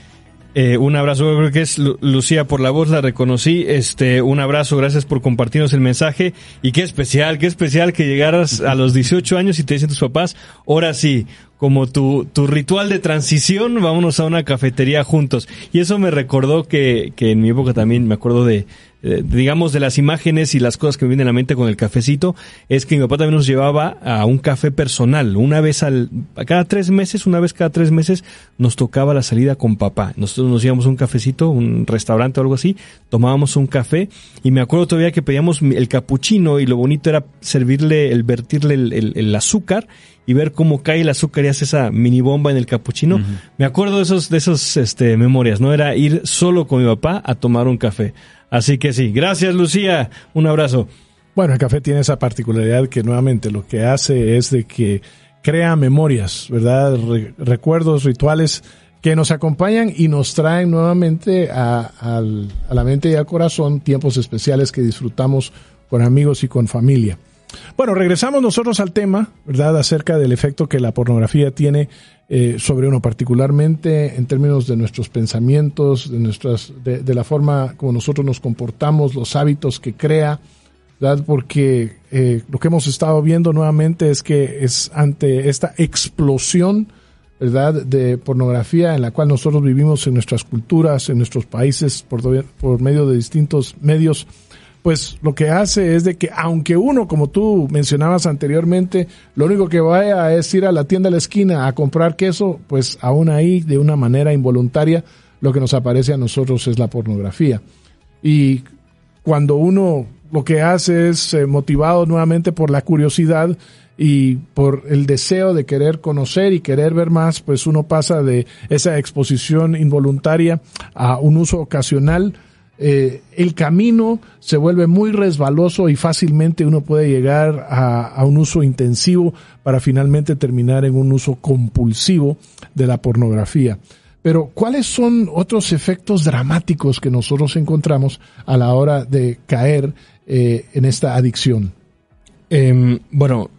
Eh, un abrazo, creo que es Lucía por la voz, la reconocí. Este, un abrazo, gracias por compartirnos el mensaje. Y qué especial, qué especial que llegaras a los 18 años y te dicen tus papás, ahora sí, como tu, tu ritual de transición, vámonos a una cafetería juntos. Y eso me recordó que, que en mi época también me acuerdo de, digamos, de las imágenes y las cosas que me vienen a la mente con el cafecito, es que mi papá también nos llevaba a un café personal. Una vez al, cada tres meses, una vez cada tres meses, nos tocaba la salida con papá. Nosotros nos íbamos a un cafecito, un restaurante o algo así, tomábamos un café y me acuerdo todavía que pedíamos el capuchino y lo bonito era servirle, el vertirle el, azúcar y ver cómo cae el azúcar y hace esa mini bomba en el capuchino. Me acuerdo de esos, de esos, este, memorias, ¿no? Era ir solo con mi papá a tomar un café. Así que sí, gracias Lucía, un abrazo. Bueno, el café tiene esa particularidad que nuevamente lo que hace es de que crea memorias, ¿verdad? recuerdos, rituales que nos acompañan y nos traen nuevamente a, a la mente y al corazón tiempos especiales que disfrutamos con amigos y con familia. Bueno, regresamos nosotros al tema, ¿verdad? Acerca del efecto que la pornografía tiene eh, sobre uno, particularmente en términos de nuestros pensamientos, de, nuestras, de, la forma como nosotros nos comportamos, los hábitos que crea, ¿verdad? Porque eh, lo que hemos estado viendo nuevamente es que es ante esta explosión, ¿verdad?, de pornografía en la cual nosotros vivimos en nuestras culturas, en nuestros países, por, por medio de distintos medios, pues lo que hace es de que aunque uno, como tú mencionabas anteriormente, lo único que vaya es ir a la tienda de la esquina a comprar queso, pues aún ahí, de una manera involuntaria, lo que nos aparece a nosotros es la pornografía. Y cuando uno lo que hace es eh, motivado nuevamente por la curiosidad y por el deseo de querer conocer y querer ver más, pues uno pasa de esa exposición involuntaria a un uso ocasional eh, el camino se vuelve muy resbaloso y fácilmente uno puede llegar a, un uso intensivo para finalmente terminar en un uso compulsivo de la pornografía. Pero, ¿cuáles son otros efectos dramáticos que nosotros encontramos a la hora de caer eh, en esta adicción? Em, bueno,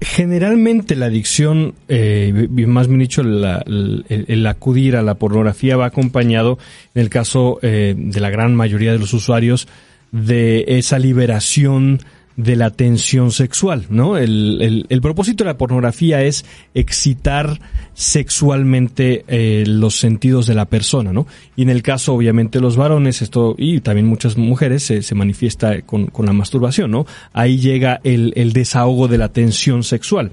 Generalmente la adicción, eh, más bien dicho, el, acudir a la pornografía va acompañado, en el caso eh, de la gran mayoría de los usuarios, de esa liberación de la tensión sexual, ¿no? El, el, propósito de la pornografía es excitar sexualmente eh, los sentidos de la persona, ¿no? Y en el caso, obviamente, los varones, esto, y también muchas mujeres, se, se manifiesta con, con, la masturbación, ¿no? Ahí llega el, el desahogo de la tensión sexual.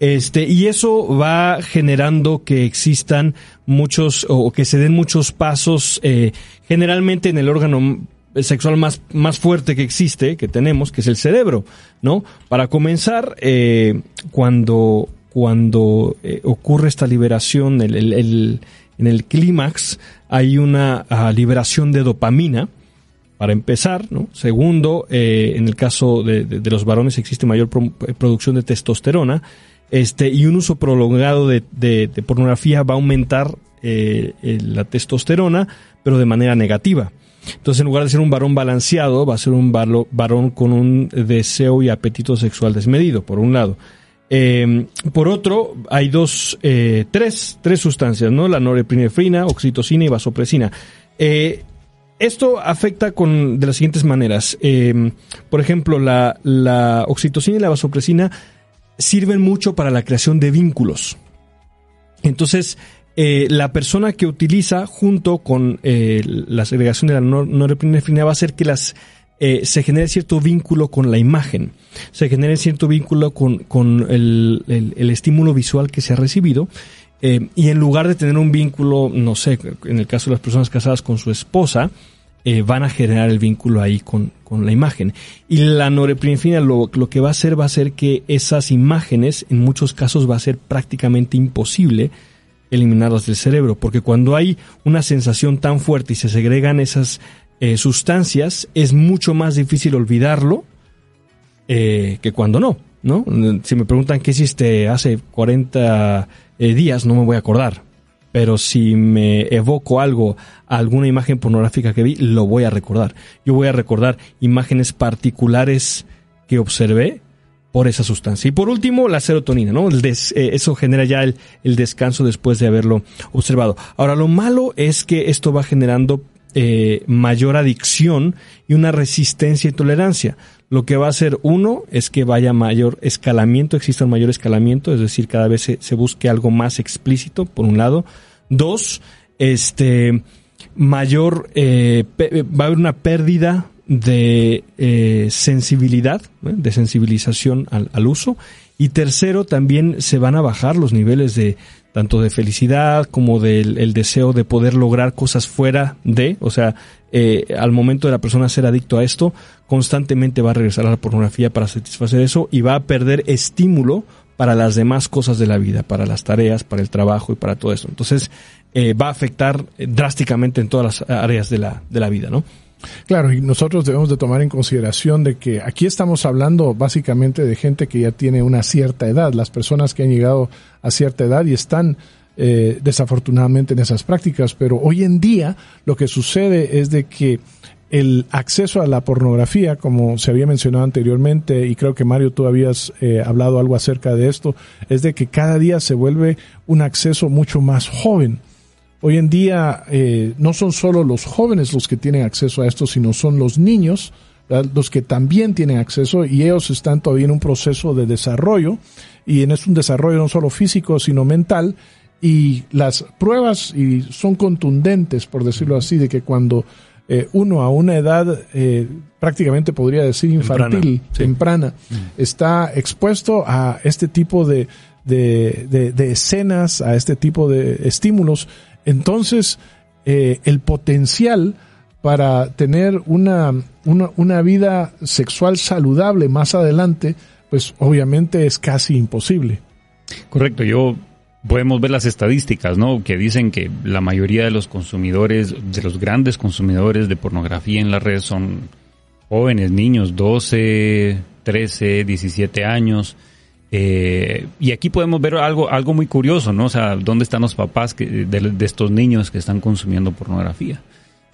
Este, y eso va generando que existan muchos, o que se den muchos pasos, eh, generalmente en el órgano sexual más, más fuerte que existe, que tenemos, que es el cerebro, ¿no? Para comenzar, eh, cuando, cuando eh, ocurre esta liberación, el, en el clímax, hay una ah, liberación de dopamina, para empezar, ¿no? Segundo, eh, en el caso de, de, los varones existe mayor producción de testosterona, este, y un uso prolongado de, de pornografía va a aumentar la testosterona, pero de manera negativa. Entonces, en lugar de ser un varón balanceado, va a ser un varón con un deseo y apetito sexual desmedido, por un lado. Em, por otro, hay dos, eh, tres, tres sustancias, ¿no? La norepinefrina, oxitocina y vasopresina. Eh, esto afecta con, de las siguientes maneras. Em, por ejemplo, la, la oxitocina y la vasopresina sirven mucho para la creación de vínculos. Entonces, eh, la persona que utiliza junto con eh, la segregación de la norepinefrina va a hacer que las eh, se genere cierto vínculo con la imagen, se genere cierto vínculo con, con el, el, estímulo visual que se ha recibido y en lugar de tener un vínculo, no sé, en el caso de las personas casadas con su esposa, van a generar el vínculo ahí con, con la imagen. Y la norepinefrina lo, lo, que va a hacer va a hacer que esas imágenes, en muchos casos, va a ser prácticamente imposible eliminarlas del cerebro, porque cuando hay una sensación tan fuerte y se segregan esas eh, sustancias, es mucho más difícil olvidarlo eh, que cuando no, ¿no? Si me preguntan qué hiciste hace 40 eh, días, no me voy a acordar. Pero si me evoco algo, alguna imagen pornográfica que vi, lo voy a recordar. Yo voy a recordar imágenes particulares que observé por esa sustancia. Y por último, la serotonina, ¿no? El eso genera ya el, el, descanso después de haberlo observado. Ahora, lo malo es que esto va generando eh, mayor adicción y una resistencia y tolerancia. Lo que va a hacer uno es que vaya mayor escalamiento, exista un mayor escalamiento, es decir, cada vez se, busque algo más explícito, por un lado. Dos, este, mayor, eh, va a haber una pérdida de eh, sensibilidad, de sensibilización al, uso. Y tercero, también se van a bajar los niveles de, tanto de felicidad como del el deseo de poder lograr cosas fuera de, o sea, eh, al momento de la persona ser adicto a esto, constantemente va a regresar a la pornografía para satisfacer eso y va a perder estímulo para las demás cosas de la vida, para las tareas, para el trabajo y para todo eso. Entonces, eh, va a afectar drásticamente en todas las áreas de la, de la vida, ¿no? Claro, y nosotros debemos de tomar en consideración de que aquí estamos hablando básicamente de gente que ya tiene una cierta edad, las personas que han llegado a cierta edad y están eh, desafortunadamente en esas prácticas, pero hoy en día lo que sucede es de que el acceso a la pornografía, como se había mencionado anteriormente, y creo que Mario tú habías eh, hablado algo acerca de esto, es de que cada día se vuelve un acceso mucho más joven. Hoy en día eh, no son solo los jóvenes los que tienen acceso a esto, sino son los niños los que también tienen acceso y ellos están todavía en un proceso de desarrollo. Y en es un desarrollo no solo físico sino mental. Y las pruebas y son contundentes por decirlo así de que cuando eh, uno a una edad eh, prácticamente podría decir infantil temprana, está expuesto a este tipo de, de, de escenas a este tipo de estímulos entonces, eh, el potencial para tener una, una, una, vida sexual saludable más adelante, pues obviamente es casi imposible. Correcto, yo podemos ver las estadísticas, ¿no? Que dicen que la mayoría de los consumidores, de los grandes consumidores de pornografía en la red son jóvenes, niños, 12, 13, 17 años. Eh, y aquí podemos ver algo, algo muy curioso, ¿no? O sea, ¿dónde están los papás de, estos niños que están consumiendo pornografía?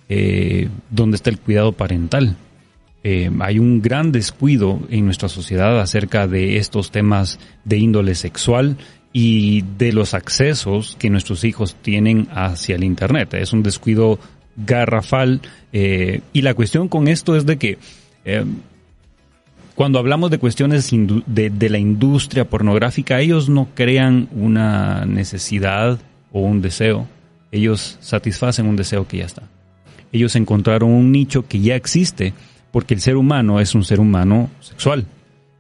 Eh, ¿Dónde está el cuidado parental? Eh, hay un gran descuido en nuestra sociedad acerca de estos temas de índole sexual y de los accesos que nuestros hijos tienen hacia el Internet. Es un descuido garrafal y la cuestión con esto es de que cuando hablamos de cuestiones de, la industria pornográfica, ellos no crean una necesidad o un deseo, ellos satisfacen un deseo que ya está. Ellos encontraron un nicho que ya existe, porque el ser humano es un ser humano sexual,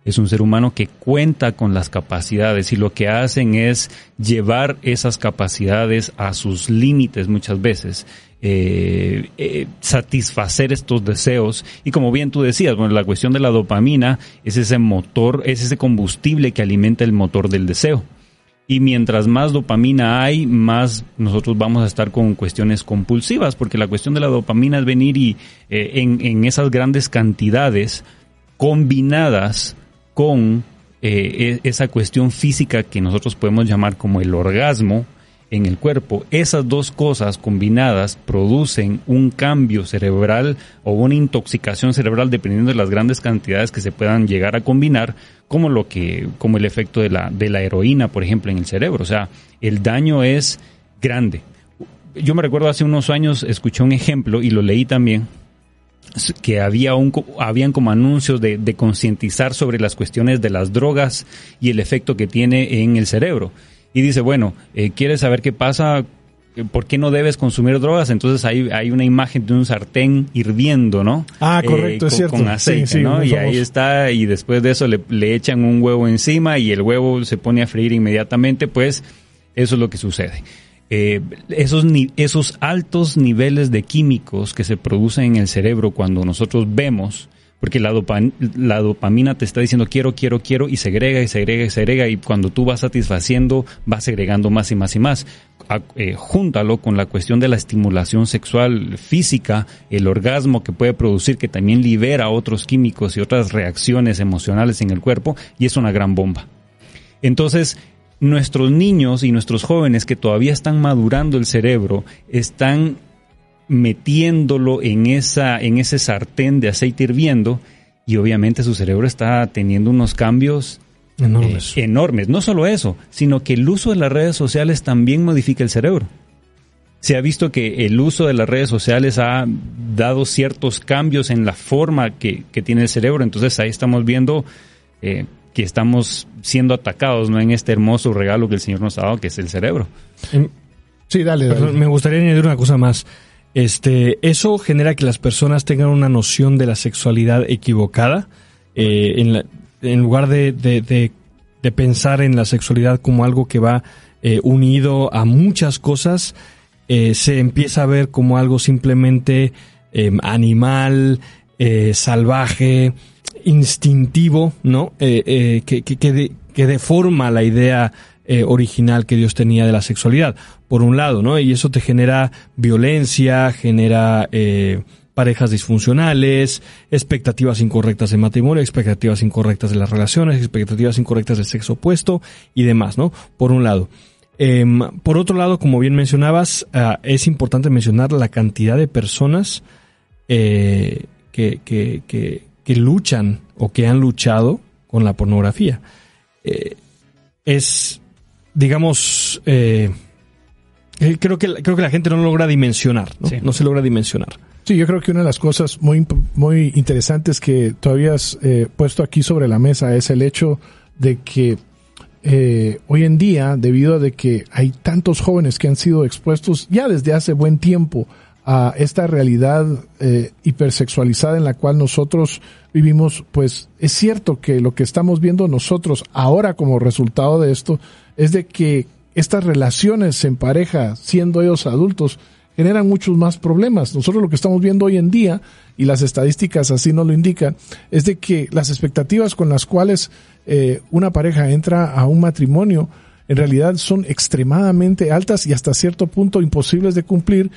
es un ser humano que cuenta con las capacidades y lo que hacen es llevar esas capacidades a sus límites muchas veces eh, eh, satisfacer estos deseos. Y como bien tú decías, bueno, la cuestión de la dopamina es ese motor, es ese combustible que alimenta el motor del deseo. Y mientras más dopamina hay, más nosotros vamos a estar con cuestiones compulsivas, porque la cuestión de la dopamina es venir y eh, en, en, esas grandes cantidades combinadas con e, esa cuestión física que nosotros podemos llamar como el orgasmo, en el cuerpo. Esas dos cosas combinadas producen un cambio cerebral o una intoxicación cerebral dependiendo de las grandes cantidades que se puedan llegar a combinar, como lo que, como el efecto de la, de la heroína, por ejemplo, en el cerebro. O sea, el daño es grande. Yo me recuerdo hace unos años escuché un ejemplo y lo leí también que había un, habían como anuncios de, de concientizar sobre las cuestiones de las drogas y el efecto que tiene en el cerebro y dice, bueno, eh, ¿quieres saber qué pasa? ¿Por qué no debes consumir drogas? Entonces hay, hay una imagen de un sartén hirviendo, ¿no? Ah, correcto, es con, cierto. Con aceite, ¿no? Y ahí está, y después de eso le, le echan un huevo encima y el huevo se pone a freír inmediatamente, pues eso es lo que sucede. Eh, esos, esos altos niveles de químicos que se producen en el cerebro cuando nosotros vemos Porque la, la dopamina te está diciendo quiero, quiero, quiero y segrega y segrega y segrega y cuando tú vas satisfaciendo vas segregando más y más y más. Eh, júntalo con la cuestión de la estimulación sexual física, el orgasmo que puede producir que también libera otros químicos y otras reacciones emocionales en el cuerpo y es una gran bomba. Entonces, nuestros niños y nuestros jóvenes que todavía están madurando el cerebro están metiéndolo en, esa, en ese sartén de aceite hirviendo y obviamente su cerebro está teniendo unos cambios enormes. Eh, enormes. No solo eso, sino que el uso de las redes sociales también modifica el cerebro. Se ha visto que el uso de las redes sociales ha dado ciertos cambios en la forma que, tiene el cerebro, entonces ahí estamos viendo eh, que estamos siendo atacados ¿no? en este hermoso regalo que el Señor nos ha dado, que es el cerebro. Sí, dale, dale. me gustaría añadir una cosa más. Este, eso genera que las personas tengan una noción de la sexualidad equivocada. Eh, en, lugar de, de, de, pensar en la sexualidad como algo que va eh, unido a muchas cosas, eh, se empieza a ver como algo simplemente em, animal, salvaje, instintivo, ¿no? que, que, que, que deforma la idea eh, original que Dios tenía de la sexualidad, por un lado, ¿no? Y eso te genera violencia, genera eh, parejas disfuncionales, expectativas incorrectas de matrimonio, expectativas incorrectas de las relaciones, expectativas incorrectas del sexo opuesto y demás, ¿no? Por un lado. Em, por otro lado, como bien mencionabas, ah, es importante mencionar la cantidad de personas eh, que, que, que, que, luchan o que han luchado con la pornografía. es digamos, eh, eh, creo, que, creo que la gente no logra dimensionar, ¿no? no se logra dimensionar. Sí, yo creo que una de las cosas muy, muy interesantes que todavía has eh, puesto aquí sobre la mesa es el hecho de que hoy en día, debido a de que hay tantos jóvenes que han sido expuestos ya desde hace buen tiempo a esta realidad hipersexualizada en la cual nosotros vivimos, pues es cierto que lo que estamos viendo nosotros ahora como resultado de esto es de que estas relaciones en pareja, siendo ellos adultos, generan muchos más problemas. Nosotros lo que estamos viendo hoy en día, y las estadísticas así nos lo indican, es de que las expectativas con las cuales eh, una pareja entra a un matrimonio, en realidad son extremadamente altas y hasta cierto punto imposibles de cumplir.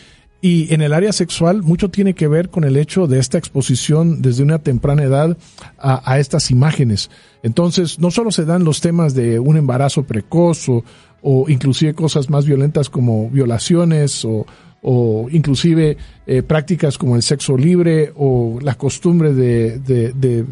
Y en el área sexual mucho tiene que ver con el hecho de esta exposición desde una temprana edad a, estas imágenes. Entonces, no solo se dan los temas de un embarazo precoz o, inclusive cosas más violentas como violaciones o, o inclusive eh, prácticas como el sexo libre o la costumbre de, de, de,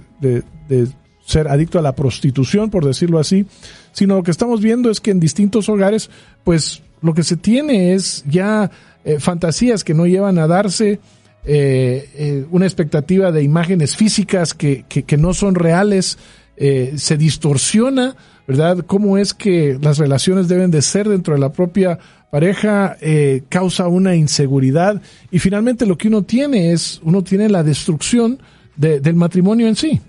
de, ser adicto a la prostitución, por decirlo así, sino lo que estamos viendo es que en distintos hogares, pues lo que se tiene es ya eh, fantasías que no llevan a darse, eh, eh, una expectativa de imágenes físicas que, que, que no son reales, se distorsiona, ¿verdad? Cómo es que las relaciones deben de ser dentro de la propia pareja, causa una inseguridad y finalmente lo que uno tiene es, uno tiene la destrucción del matrimonio en sí.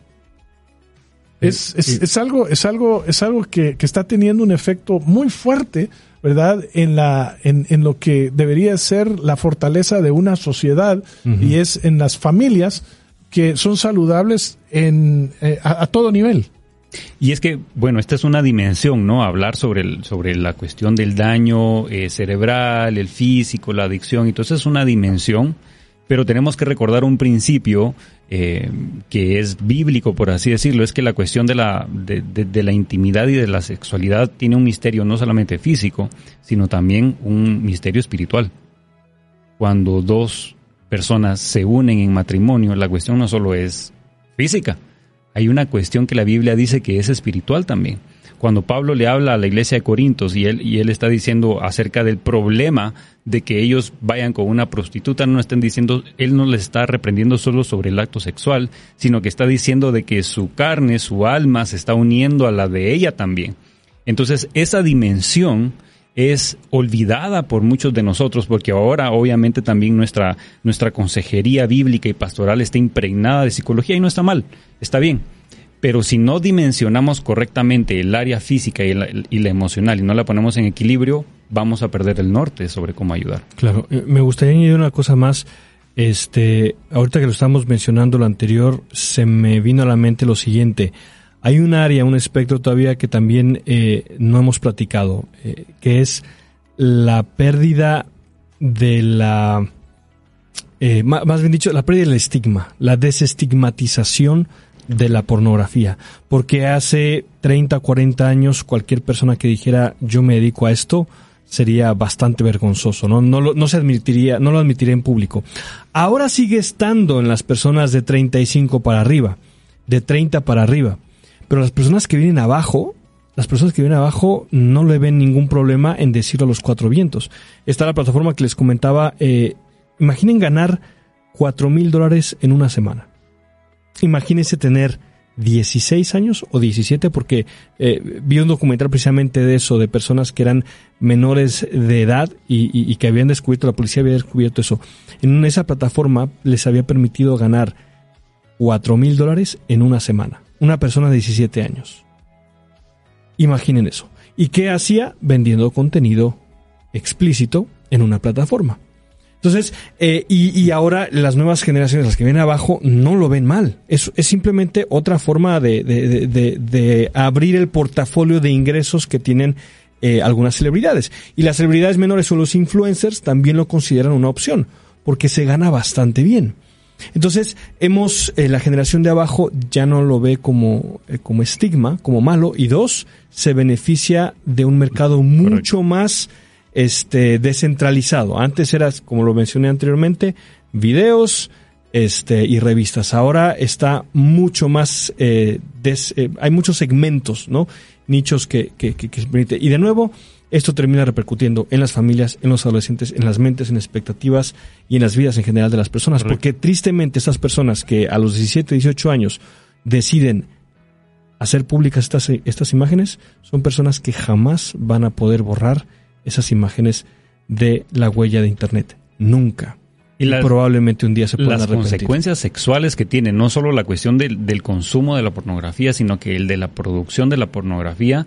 Es, es, es, algo, es algo, es algo que, que, está teniendo un efecto muy fuerte, ¿verdad? En la, en, en lo que debería ser la fortaleza de una sociedad y es en las familias, que son saludables en, eh, a, todo nivel. Y es que, bueno, esta es una dimensión, ¿no? Hablar sobre, el, sobre la cuestión del daño eh, cerebral, el físico, la adicción, entonces es una dimensión, pero tenemos que recordar un principio eh, que es bíblico, por así decirlo, es que la cuestión de la, de, de la intimidad y de la sexualidad tiene un misterio no solamente físico, sino también un misterio espiritual. Cuando dos personas se unen en matrimonio, la cuestión no solo es física, hay una cuestión que la Biblia dice que es espiritual también. Cuando Pablo le habla a la iglesia de Corintios y él, y él está diciendo acerca del problema de que ellos vayan con una prostituta, no están diciendo, él no les está reprendiendo solo sobre el acto sexual, sino que está diciendo de que su carne, su alma se está uniendo a la de ella también. Entonces, esa dimensión es olvidada por muchos de nosotros, porque ahora obviamente también nuestra, nuestra consejería bíblica y pastoral está impregnada de psicología y no está mal, está bien. Pero si no dimensionamos correctamente el área física y la, emocional y no la ponemos en equilibrio, vamos a perder el norte sobre cómo ayudar. Claro, eh, me gustaría añadir una cosa más. Este, ahorita que lo estamos mencionando lo anterior, se me vino a la mente lo siguiente. Hay un área, un espectro todavía que también eh, no hemos platicado, eh, que es la pérdida de la, eh, más bien dicho, la pérdida del estigma, la desestigmatización de la pornografía. Porque hace 30, 40 años cualquier persona que dijera yo me dedico a esto sería bastante vergonzoso, ¿no? No, no se admitiría, no lo admitiría en público. Ahora sigue estando en las personas de 35 para arriba, de 30 para arriba. Pero las personas que vienen abajo, las personas que vienen abajo no le ven ningún problema en decirlo a los cuatro vientos. Está la plataforma que les comentaba. Eh, imaginen ganar cuatro mil dólares en una semana. Imagínense tener 16 años o 17 porque eh, vi un documental precisamente de eso, de personas que eran menores de edad y, que habían descubierto, la policía había descubierto eso. En esa plataforma les había permitido ganar cuatro mil dólares en una semana. Una persona de 17 años. Imaginen eso. ¿Y qué hacía? Vendiendo contenido explícito en una plataforma. Entonces, eh, y, ahora las nuevas generaciones, las que vienen abajo, no lo ven mal. Es, es simplemente otra forma de, de, abrir el portafolio de ingresos que tienen eh, algunas celebridades. Y las celebridades menores o los influencers también lo consideran una opción, porque se gana bastante bien. Entonces, hemos, eh, la generación de abajo ya no lo ve como, eh, como estigma, como malo, y dos, se beneficia de un mercado mucho más este, descentralizado. Antes era, como lo mencioné anteriormente, videos este, y revistas. Ahora está mucho más, eh, hay muchos segmentos, ¿no? Nichos que, que, que, permite. Y de nuevo, esto termina repercutiendo en las familias, en los adolescentes, en las mentes, en expectativas y en las vidas en general de las personas. Porque tristemente esas personas que a los 17, 18 años deciden hacer públicas estas, estas imágenes son personas que jamás van a poder borrar esas imágenes de la huella de Internet. Nunca. Y, probablemente un día se puedan Las consecuencias sexuales que tiene, no solo la cuestión del, del consumo de la pornografía, sino que el de la producción de la pornografía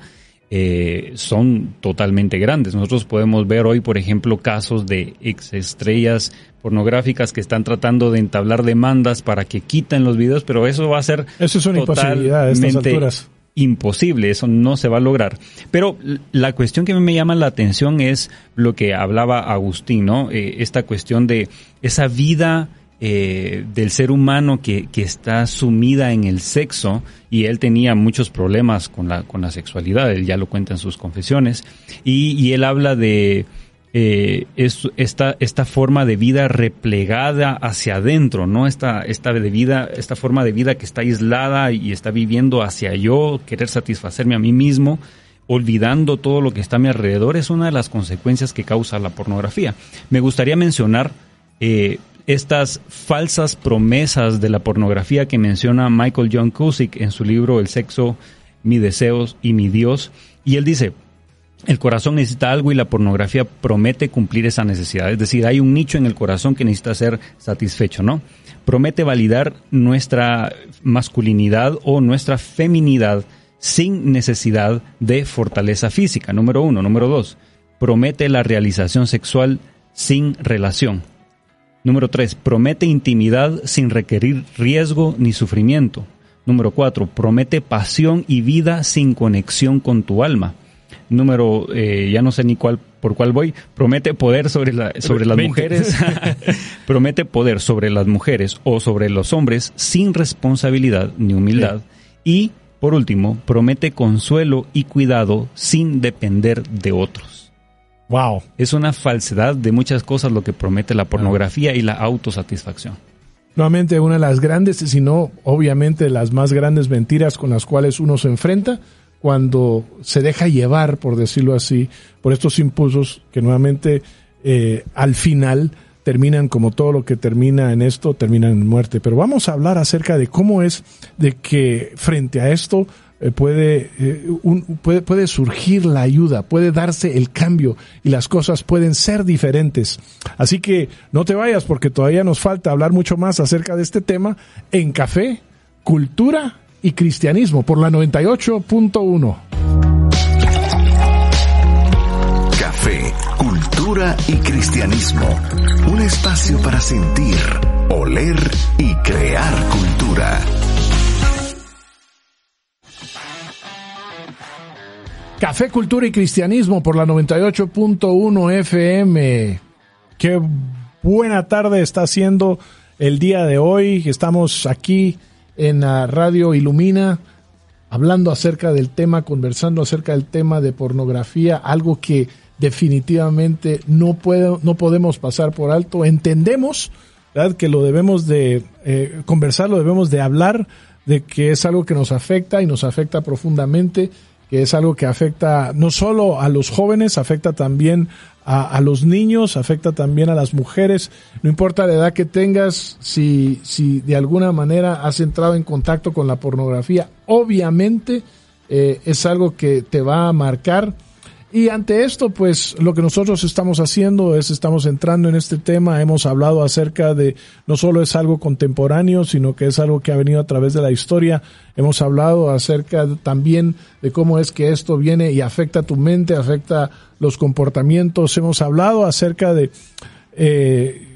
eh, son totalmente grandes. Nosotros podemos ver hoy, por ejemplo, casos de ex estrellas pornográficas que están tratando de entablar demandas para que quiten los videos, pero eso va a ser eso es una imposibilidad a estas alturas. Imposible, eso no se va a lograr. Pero la cuestión que me llama la atención es lo que hablaba Agustín, ¿no? Eh, esta cuestión de esa vida eh, del ser humano que, que, está sumida en el sexo y él tenía muchos problemas con la, con la sexualidad, él ya lo cuenta en sus confesiones, y, y él habla de eh, esta, esta forma de vida replegada hacia adentro, ¿no? Esta, esta, de vida, esta forma de vida que está aislada y está viviendo hacia yo, querer satisfacerme a mí mismo, olvidando todo lo que está a mi alrededor, es una de las consecuencias que causa la pornografía. Me gustaría mencionar eh, estas falsas promesas de la pornografía que menciona Michael John Cusick en su libro El sexo, mi deseos y mi Dios. Y él dice, el corazón necesita algo y la pornografía promete cumplir esa necesidad. Es decir, hay un nicho en el corazón que necesita ser satisfecho, ¿no? Promete validar nuestra masculinidad o nuestra feminidad sin necesidad de fortaleza física, número uno. Número dos, promete la realización sexual sin relación. Número 3. Promete intimidad sin requerir riesgo ni sufrimiento. Número 4. Promete pasión y vida sin conexión con tu alma. Número, eh, ya no sé ni cuál, por cuál voy. Promete poder sobre, la, sobre las mujeres. promete poder sobre las mujeres o sobre los hombres sin responsabilidad ni humildad. Y, por último, promete consuelo y cuidado sin depender de otros. Wow. Es una falsedad de muchas cosas lo que promete la pornografía y la autosatisfacción. Nuevamente, una de las grandes, si no, obviamente, las más grandes mentiras con las cuales uno se enfrenta cuando se deja llevar, por decirlo así, por estos impulsos que nuevamente eh, al final terminan como todo lo que termina en esto, termina en muerte. Pero vamos a hablar acerca de cómo es de que frente a esto eh, puede, eh, puede, puede surgir la ayuda, puede darse el cambio y las cosas pueden ser diferentes. Así que no te vayas porque todavía nos falta hablar mucho más acerca de este tema en Café, Cultura y Cristianismo por la 98.1. Café, Cultura y cristianismo. Un espacio para sentir, oler y crear cultura. Café, Cultura y Cristianismo por la 98.1 FM. Qué buena tarde está haciendo el día de hoy. Estamos aquí en radio Ilumina hablando acerca del tema, conversando acerca del tema de pornografía, algo que definitivamente no, puedo, no podemos pasar por alto. Entendemos ¿verdad? que lo debemos de eh, conversar, lo debemos de hablar, de que es algo que nos afecta y nos afecta profundamente, que es algo que afecta no solo a los jóvenes, afecta también a, a, los niños, afecta también a las mujeres, no importa la edad que tengas, si, si de alguna manera has entrado en contacto con la pornografía, obviamente eh, es algo que te va a marcar. Y ante esto, pues lo que nosotros estamos haciendo es, estamos entrando en este tema, hemos hablado acerca de, no solo es algo contemporáneo, sino que es algo que ha venido a través de la historia, hemos hablado acerca también de cómo es que esto viene y afecta tu mente, afecta los comportamientos, hemos hablado acerca de eh,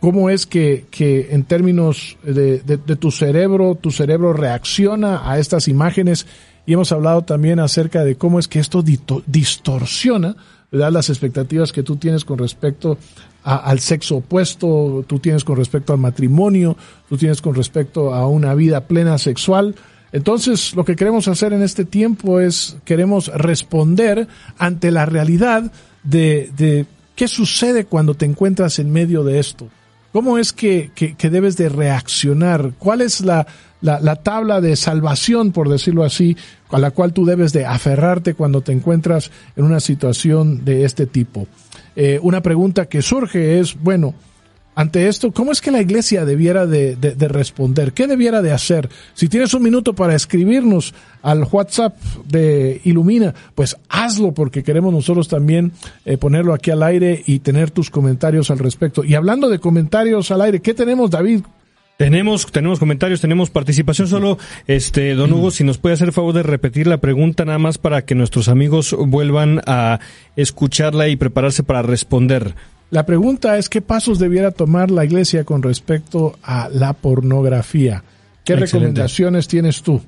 cómo es que, que en términos de, de, tu cerebro, tu cerebro reacciona a estas imágenes y hemos hablado también acerca de cómo es que esto distorsiona las expectativas que tú tienes con respecto a, al sexo opuesto, tú tienes con respecto al matrimonio, tú tienes con respecto a una vida plena sexual. Entonces, lo que queremos hacer en este tiempo es, queremos responder ante la realidad de, de qué sucede cuando te encuentras en medio de esto. ¿Cómo es que, que, debes de reaccionar? ¿Cuál es la, la, la, tabla de salvación, por decirlo así, a la cual tú debes de aferrarte cuando te encuentras en una situación de este tipo? Eh, una pregunta que surge es, bueno, ante esto, ¿cómo es que la iglesia debiera de, de, de, responder? ¿Qué debiera de hacer? Si tienes un minuto para escribirnos al WhatsApp de Ilumina, pues hazlo porque queremos nosotros también eh, ponerlo aquí al aire y tener tus comentarios al respecto. Y hablando de comentarios al aire, ¿qué tenemos, David? Tenemos, tenemos comentarios, tenemos participación. Solo, este, don Hugo, si nos puede hacer el favor de repetir la pregunta nada más para que nuestros amigos vuelvan a escucharla y prepararse para responder. La pregunta es qué pasos debiera tomar la iglesia con respecto a la pornografía. ¿Qué excelente. recomendaciones tienes tú?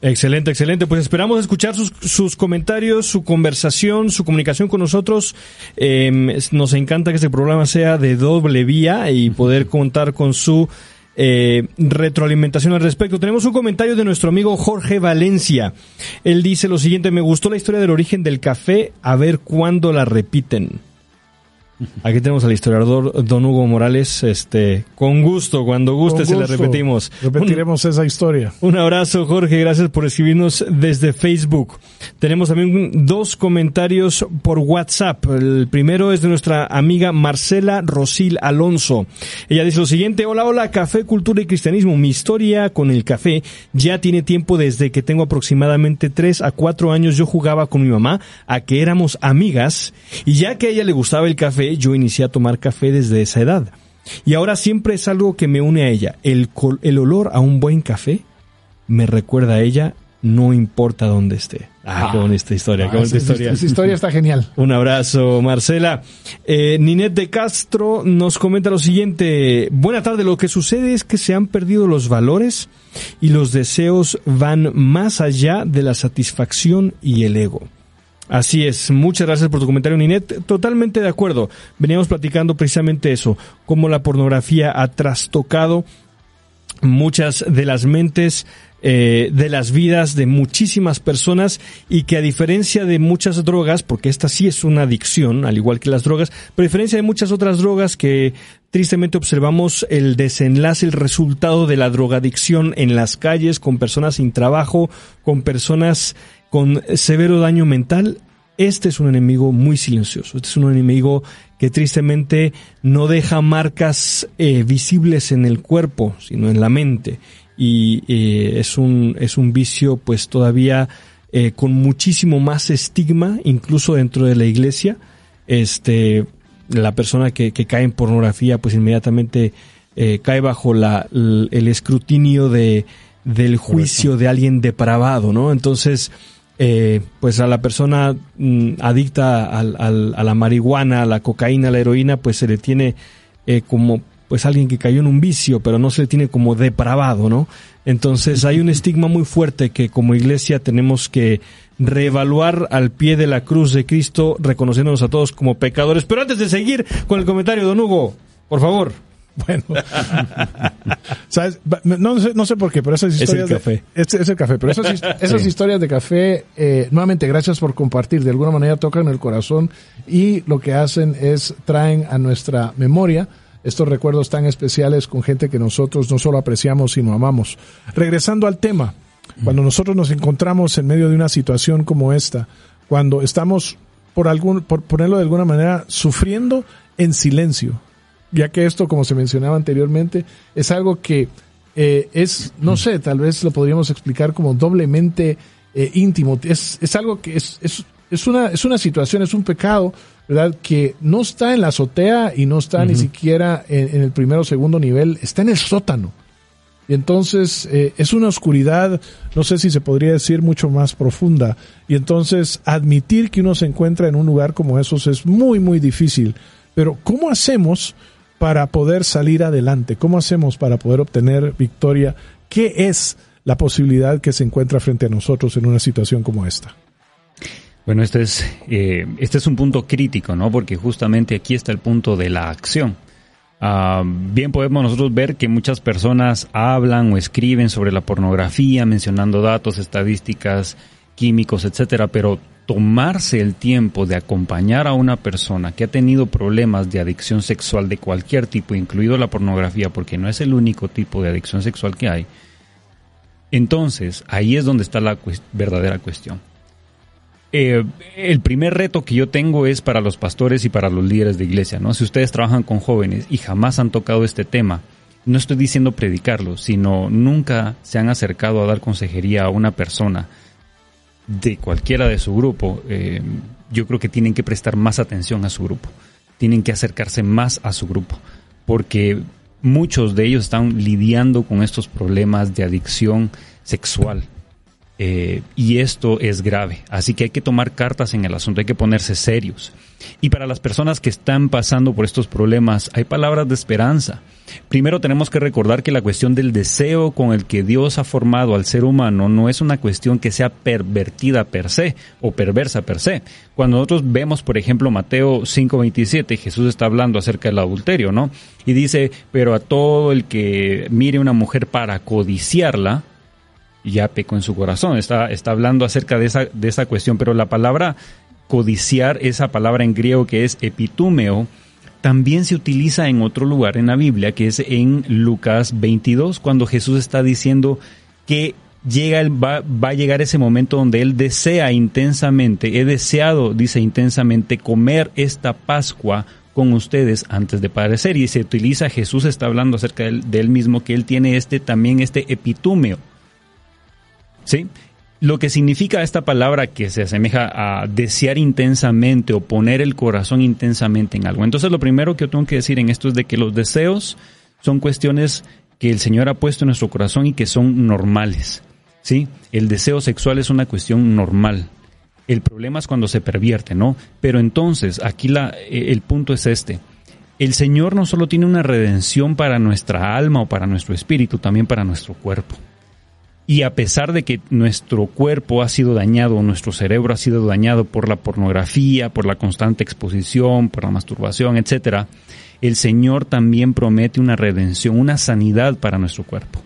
Excelente, excelente. Pues esperamos escuchar sus, sus comentarios, su conversación, su comunicación con nosotros. Eh, nos encanta que este programa sea de doble vía y poder contar con su eh, retroalimentación al respecto. Tenemos un comentario de nuestro amigo Jorge Valencia. Él dice lo siguiente, me gustó la historia del origen del café, a ver cuándo la repiten. Aquí tenemos al historiador Don Hugo Morales, este, con gusto, cuando guste gusto. se la repetimos. Repetiremos un, esa historia. Un abrazo, Jorge, gracias por escribirnos desde Facebook. Tenemos también dos comentarios por WhatsApp. El primero es de nuestra amiga Marcela Rosil Alonso. Ella dice lo siguiente, hola, hola, café, cultura y cristianismo. Mi historia con el café ya tiene tiempo desde que tengo aproximadamente tres a cuatro años. Yo jugaba con mi mamá a que éramos amigas y ya que a ella le gustaba el café, yo inicié a tomar café desde esa edad. Y ahora siempre es algo que me une a ella. El, el olor a un buen café me recuerda a ella, no importa dónde esté. Ah, ah, qué bonita historia, ah, qué bonita esa, historia. Esa historia está genial. Un abrazo, Marcela. Eh, Ninet de Castro nos comenta lo siguiente. Buena tarde, lo que sucede es que se han perdido los valores y los deseos van más allá de la satisfacción y el ego. Así es, muchas gracias por tu comentario, Ninet. Totalmente de acuerdo. Veníamos platicando precisamente eso, cómo la pornografía ha trastocado muchas de las mentes eh, de las vidas de muchísimas personas y que a diferencia de muchas drogas, porque esta sí es una adicción, al igual que las drogas, pero a diferencia de muchas otras drogas que tristemente observamos el desenlace, el resultado de la drogadicción en las calles, con personas sin trabajo, con personas con severo daño mental, este es un enemigo muy silencioso. Este es un enemigo que tristemente no deja marcas eh, visibles en el cuerpo, sino en la mente. Y eh, es un, es un vicio pues todavía eh, con muchísimo más estigma, incluso dentro de la iglesia. Este, la persona que, que cae en pornografía pues inmediatamente eh, cae bajo la, el, el escrutinio de, del juicio de alguien depravado, ¿no? Entonces, eh, pues a la persona mm, adicta al, al, a la marihuana, a la cocaína, a la heroína, pues se le tiene eh, como pues alguien que cayó en un vicio, pero no se le tiene como depravado, ¿no? Entonces hay un estigma muy fuerte que como iglesia tenemos que reevaluar al pie de la cruz de Cristo, reconociéndonos a todos como pecadores. Pero antes de seguir con el comentario, don Hugo, por favor. Bueno, ¿sabes? No, sé, no sé por qué, pero esas historias. Es el café. De, es, el café, pero esas, esas sí. historias de café, eh, nuevamente, gracias por compartir. De alguna manera tocan el corazón y lo que hacen es traen a nuestra memoria estos recuerdos tan especiales con gente que nosotros no solo apreciamos, sino amamos. Regresando al tema, cuando nosotros nos encontramos en medio de una situación como esta, cuando estamos, por, algún, por ponerlo de alguna manera, sufriendo en silencio, ya que esto, como se mencionaba anteriormente, es algo que eh, es, no sé, tal vez lo podríamos explicar como doblemente eh, íntimo. Es, es algo que es, es, es, una, es una situación, es un pecado, ¿verdad? Que no está en la azotea y no está ni siquiera en, en, el primero o segundo nivel, está en el sótano. Y entonces eh, es una oscuridad, no sé si se podría decir mucho más profunda. Y entonces admitir que uno se encuentra en un lugar como esos es muy, muy difícil. Pero ¿cómo hacemos para poder salir adelante? ¿Cómo hacemos para poder obtener victoria? ¿Qué es la posibilidad que se encuentra frente a nosotros en una situación como esta? Bueno, este es, eh, este es un punto crítico, ¿no? Porque justamente aquí está el punto de la acción. Uh, bien podemos nosotros ver que muchas personas hablan o escriben sobre la pornografía, mencionando datos, estadísticas, químicos, etcétera, pero tomarse el tiempo de acompañar a una persona que ha tenido problemas de adicción sexual de cualquier tipo, incluido la pornografía, porque no es el único tipo de adicción sexual que hay, entonces ahí es donde está la verdadera cuestión. Eh, el primer reto que yo tengo es para los pastores y para los líderes de iglesia, ¿no? Si ustedes trabajan con jóvenes y jamás han tocado este tema, no estoy diciendo predicarlo, sino nunca se han acercado a dar consejería a una persona de cualquiera de su grupo, eh, yo creo que tienen que prestar más atención a su grupo, tienen que acercarse más a su grupo, porque muchos de ellos están lidiando con estos problemas de adicción sexual eh, y esto es grave. Así que hay que tomar cartas en el asunto, hay que ponerse serios. Y para las personas que están pasando por estos problemas, hay palabras de esperanza. Primero tenemos que recordar que la cuestión del deseo con el que Dios ha formado al ser humano no es una cuestión que sea pervertida per se o perversa per se. Cuando nosotros vemos, por ejemplo, Mateo 5:27, Jesús está hablando acerca del adulterio, ¿no? Y dice, pero a todo el que mire una mujer para codiciarla, ya pecó en su corazón. Está, está hablando acerca de esa, de esa cuestión, pero la palabra codiciar, esa palabra en griego que es epitúmeo, también se utiliza en otro lugar en la Biblia, que es en Lucas 22, cuando Jesús está diciendo que llega el, va, va, a llegar ese momento donde él desea intensamente, he deseado, dice intensamente, comer esta Pascua con ustedes antes de padecer. Y se utiliza, Jesús está hablando acerca de él, de él mismo, que él tiene este también este epitúmeo ¿sí? Lo que significa esta palabra que se asemeja a desear intensamente o poner el corazón intensamente en algo. Entonces lo primero que tengo que decir en esto es de que los deseos son cuestiones que el Señor ha puesto en nuestro corazón y que son normales. ¿Sí? El deseo sexual es una cuestión normal. El problema es cuando se pervierte, ¿no? Pero entonces, aquí la, eh, el punto es este. El Señor no solo tiene una redención para nuestra alma o para nuestro espíritu, también para nuestro cuerpo. Y a pesar de que nuestro cuerpo ha sido dañado, nuestro cerebro ha sido dañado por la pornografía, por la constante exposición, por la masturbación, etcétera, el Señor también promete una redención, una sanidad para nuestro cuerpo.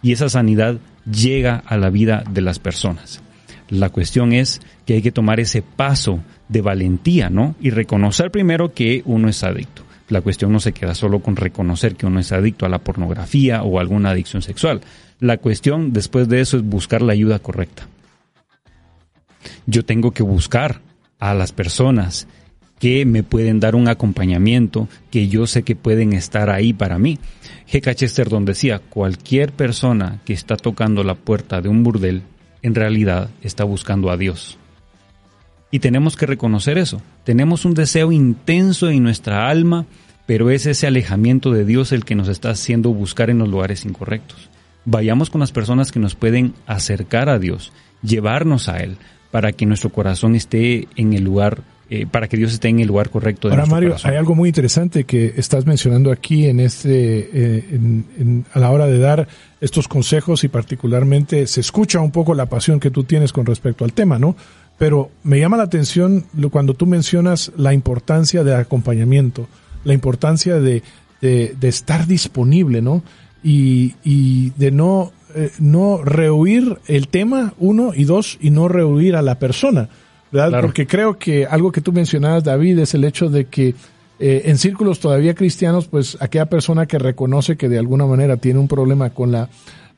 Y esa sanidad llega a la vida de las personas. La cuestión es que hay que tomar ese paso de valentía, ¿no? Y reconocer primero que uno es adicto. La cuestión no se queda solo con reconocer que uno es adicto a la pornografía o a alguna adicción sexual. La cuestión después de eso es buscar la ayuda correcta. Yo tengo que buscar a las personas que me pueden dar un acompañamiento, que yo sé que pueden estar ahí para mí. G.K. Chesterton decía, cualquier persona que está tocando la puerta de un burdel, en realidad está buscando a Dios. Y tenemos que reconocer eso. Tenemos un deseo intenso en nuestra alma, pero es ese alejamiento de Dios el que nos está haciendo buscar en los lugares incorrectos. Vayamos con las personas que nos pueden acercar a Dios, llevarnos a Él, para que nuestro corazón esté en el lugar eh, para que Dios esté en el lugar correcto. De Ahora, Mario, corazón. hay algo muy interesante que estás mencionando aquí en este, eh, en, en, a la hora de dar estos consejos y particularmente se escucha un poco la pasión que tú tienes con respecto al tema, ¿no? Pero me llama la atención cuando tú mencionas la importancia del acompañamiento, la importancia de, de, de estar disponible, ¿no? Y, y de no, eh, no rehuir el tema, uno, y dos, y no rehuir a la persona ¿verdad? Claro. Porque creo que algo que tú mencionabas, David, es el hecho de que eh, en círculos todavía cristianos, pues aquella persona que reconoce que de alguna manera tiene un problema con la,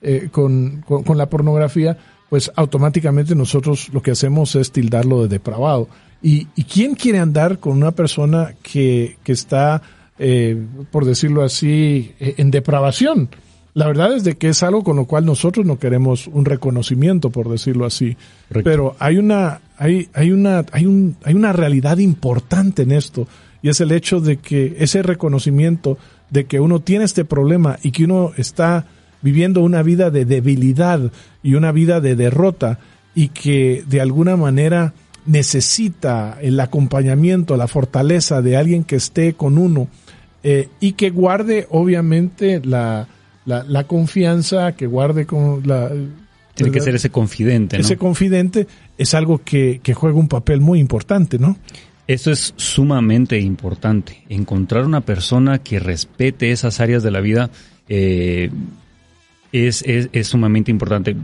eh, con, con, con, la pornografía, pues automáticamente nosotros lo que hacemos es tildarlo de depravado. ¿Y, y quién quiere andar con una persona que, que está, eh, por decirlo así, en depravación? La verdad es de que es algo con lo cual nosotros no queremos un reconocimiento, por decirlo así. Correcto. Pero hay una, hay, hay una, hay un, hay una realidad importante en esto. Y es el hecho de que ese reconocimiento de que uno tiene este problema y que uno está viviendo una vida de debilidad y una vida de derrota y que de alguna manera necesita el acompañamiento, la fortaleza de alguien que esté con uno eh, y que guarde obviamente la, la, la, confianza, que guarde con la... Tiene que ser ese confidente, ¿no? Ese confidente es algo que, que juega un papel muy importante, ¿no? Eso es sumamente importante. Encontrar una persona que respete esas áreas de la vida eh, es, es, es, sumamente importante.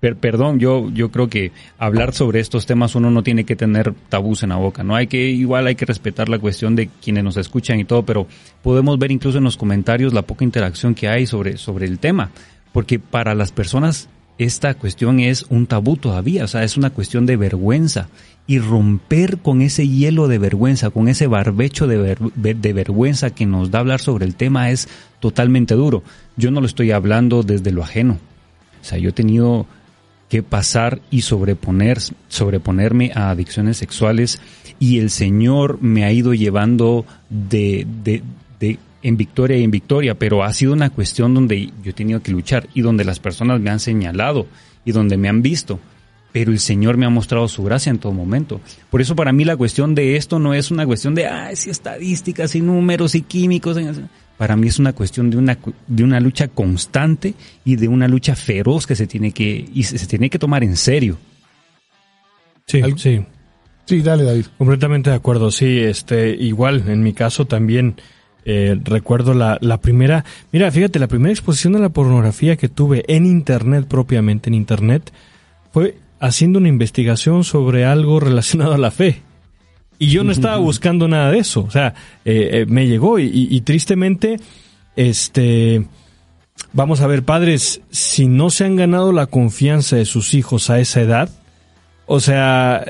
Per, perdón, yo, yo creo que hablar sobre estos temas uno no tiene que tener tabús en la boca, ¿no? Hay que, igual hay que respetar la cuestión de quienes nos escuchan y todo, pero podemos ver incluso en los comentarios la poca interacción que hay sobre, sobre el tema. Porque para las personas esta cuestión es un tabú todavía, o sea, es una cuestión de vergüenza. Y romper con ese hielo de vergüenza, con ese barbecho de, ver, de vergüenza que nos da hablar sobre el tema es totalmente duro. Yo no lo estoy hablando desde lo ajeno. O sea, yo he tenido que pasar y sobreponer, sobreponerme a adicciones sexuales y el Señor me ha ido llevando de, en victoria y en victoria, pero ha sido una cuestión donde yo he tenido que luchar y donde las personas me han señalado y donde me han visto, pero el Señor me ha mostrado su gracia en todo momento. Por eso para mí la cuestión de esto no es una cuestión de, ay, si estadísticas y números y químicos. Para mí es una cuestión de una, de una lucha constante y de una lucha feroz que se tiene que, y se, se tiene que tomar en serio. Sí, sí. Sí, dale, David. Completamente de acuerdo. Sí, este, igual, en mi caso también, eh, recuerdo la, la primera, mira, fíjate, la primera exposición de la pornografía que tuve en internet propiamente, en internet, fue haciendo una investigación sobre algo relacionado a la fe. Y yo no estaba buscando nada de eso. O sea, eh, eh, me llegó y, y, y, tristemente, este, vamos a ver, padres, si no se han ganado la confianza de sus hijos a esa edad, o sea,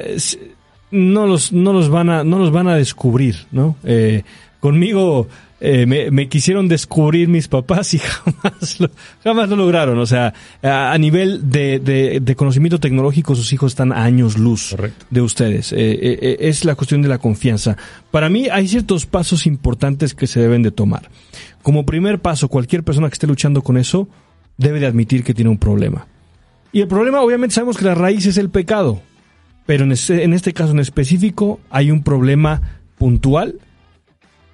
no los, no los van a, no los van a descubrir, ¿no? Eh, conmigo, eh, me, me, quisieron descubrir mis papás y jamás lo, jamás lo lograron. O sea, a, a nivel de, de, de, conocimiento tecnológico, sus hijos están a años luz Correcto. de ustedes. Eh, eh, es la cuestión de la confianza. Para mí hay ciertos pasos importantes que se deben de tomar. Como primer paso, cualquier persona que esté luchando con eso debe de admitir que tiene un problema. Y el problema, obviamente, sabemos que la raíz es el pecado. Pero en este, en este caso en específico hay un problema puntual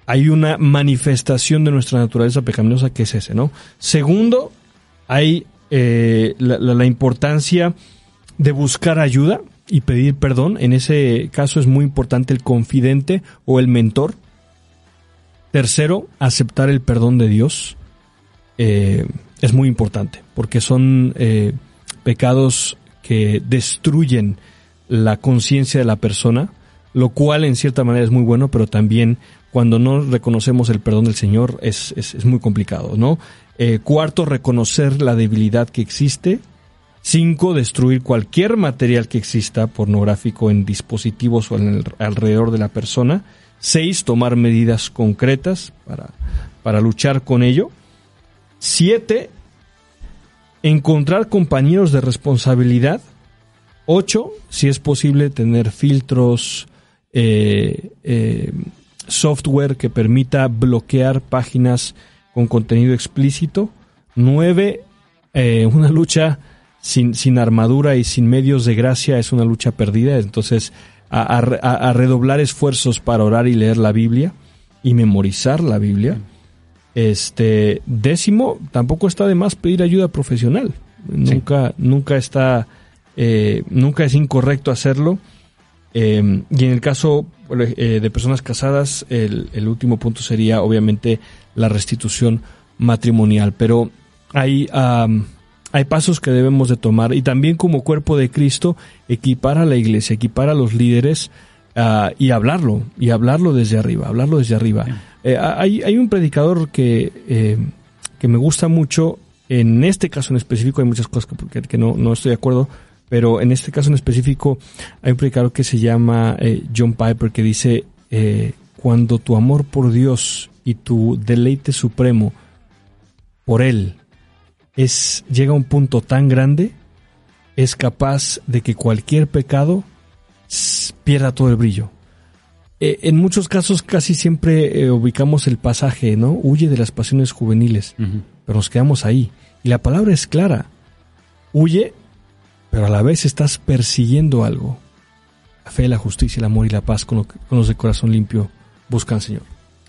hay una manifestación de nuestra naturaleza pecaminosa que es ese, ¿no? Segundo, hay eh, la, importancia de buscar ayuda y pedir perdón. En ese caso es muy importante el confidente o el mentor. Tercero, aceptar el perdón de Dios. Eh, es muy importante porque son eh, pecados que destruyen la conciencia de la persona, lo cual en cierta manera es muy bueno, pero también cuando no reconocemos el perdón del Señor es, es, muy complicado, ¿no? Eh, cuarto, reconocer la debilidad que existe. Cinco, destruir cualquier material que exista pornográfico en dispositivos o alrededor de la persona. Seis, tomar medidas concretas para, para luchar con ello. Siete, encontrar compañeros de responsabilidad. Ocho, si es posible, tener filtros, eh, eh, software que permita bloquear páginas con contenido explícito. Nueve, eh, una lucha sin, sin armadura y sin medios de gracia es una lucha perdida. Entonces, a, a, a redoblar esfuerzos para orar y leer la Biblia y memorizar la Biblia. Este décimo, tampoco está de más pedir ayuda profesional. Nunca, nunca está, eh, nunca es incorrecto hacerlo. Eh, y en el caso eh, de personas casadas, el, el, último punto sería obviamente la restitución matrimonial. Pero hay, um, hay pasos que debemos de tomar y también como cuerpo de Cristo equipar a la iglesia, equipar a los líderes uh, y hablarlo, y hablarlo desde arriba, hablarlo desde arriba. Eh, hay, hay, un predicador que, eh, que me gusta mucho, en este caso en específico hay muchas cosas que, que no, no, estoy de acuerdo, pero en este caso en específico hay un predicador que se llama eh, John Piper que dice, eh, cuando tu amor por Dios y tu deleite supremo por Él es, llega a un punto tan grande, es capaz de que cualquier pecado pierda todo el brillo. Eh, en muchos casos casi siempre eh, ubicamos el pasaje, ¿no? Huye de las pasiones juveniles, uh -huh. pero nos quedamos ahí. Y la palabra es clara. Huye, pero a la vez estás persiguiendo algo. La fe, la justicia, el amor y la paz con, lo que, con los de corazón limpio buscan, Señor.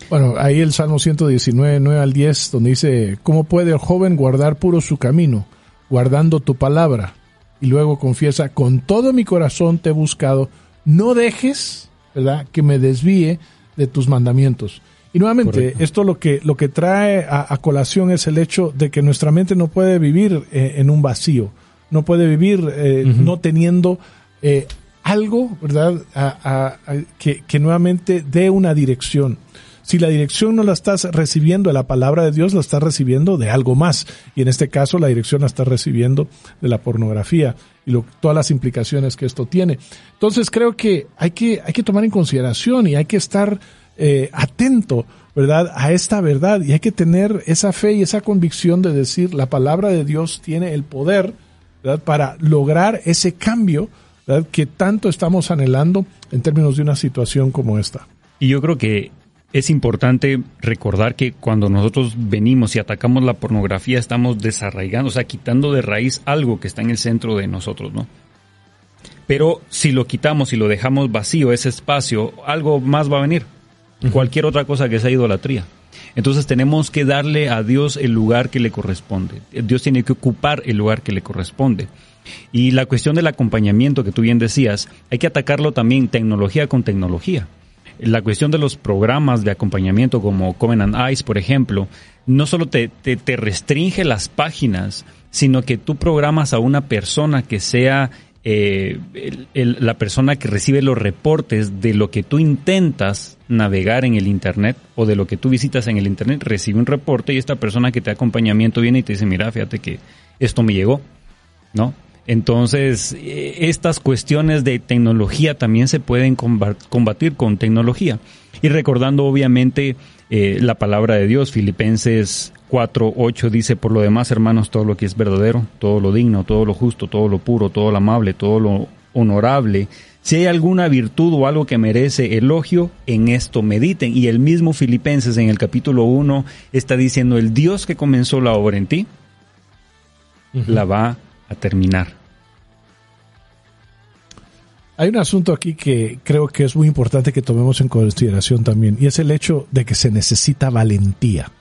Bueno, ahí el Salmo 119, 9 al 10, donde dice, ¿cómo puede el joven guardar puro su camino, guardando tu palabra? Y luego confiesa, con todo mi corazón te he buscado, no dejes ¿verdad? Que me desvíe de tus mandamientos. Y nuevamente, Correcto. esto lo que, lo que trae a, a, colación es el hecho de que nuestra mente no puede vivir eh, en un vacío, no puede vivir eh, uh -huh. no teniendo eh, algo, ¿verdad? A, que, que nuevamente dé una dirección. Si la dirección no la estás recibiendo de la palabra de Dios, la estás recibiendo de algo más. Y en este caso, la dirección la estás recibiendo de la pornografía y lo, todas las implicaciones que esto tiene. Entonces creo que hay que, hay que tomar en consideración y hay que estar eh, atento, ¿verdad? A esta verdad y hay que tener esa fe y esa convicción de decir la palabra de Dios tiene el poder, ¿verdad? Para lograr ese cambio, ¿verdad? Que tanto estamos anhelando en términos de una situación como esta. Y yo creo que es importante recordar que cuando nosotros venimos y atacamos la pornografía estamos desarraigando, o sea, quitando de raíz algo que está en el centro de nosotros, ¿no? Pero si lo quitamos y lo dejamos vacío, ese espacio, algo más va a venir. Uh -huh. Cualquier otra cosa que sea idolatría. Entonces tenemos que darle a Dios el lugar que le corresponde. Dios tiene que ocupar el lugar que le corresponde. Y la cuestión del acompañamiento que tú bien decías, hay que atacarlo también tecnología con tecnología la cuestión de los programas de acompañamiento como Covenant Eyes, por ejemplo, no solo te, te, te, restringe las páginas, sino que tú programas a una persona que sea eh, la persona que recibe los reportes de lo que tú intentas navegar en el Internet o de lo que tú visitas en el Internet, recibe un reporte y esta persona que te acompañamiento viene y te dice, mira, fíjate que esto me llegó, ¿no? Entonces, estas cuestiones de tecnología también se pueden combatir con tecnología. Y recordando obviamente eh, la palabra de Dios, Filipenses 4, 8 dice, por lo demás, hermanos, todo lo que es verdadero, todo lo digno, todo lo justo, todo lo puro, todo lo amable, todo lo honorable, si hay alguna virtud o algo que merece elogio, en esto mediten. Y el mismo Filipenses en el capítulo 1 está diciendo, el Dios que comenzó la obra en ti, uh -huh. la va a terminar. Hay un asunto aquí que creo que es muy importante que tomemos en consideración también, y es el hecho de que se necesita valentía.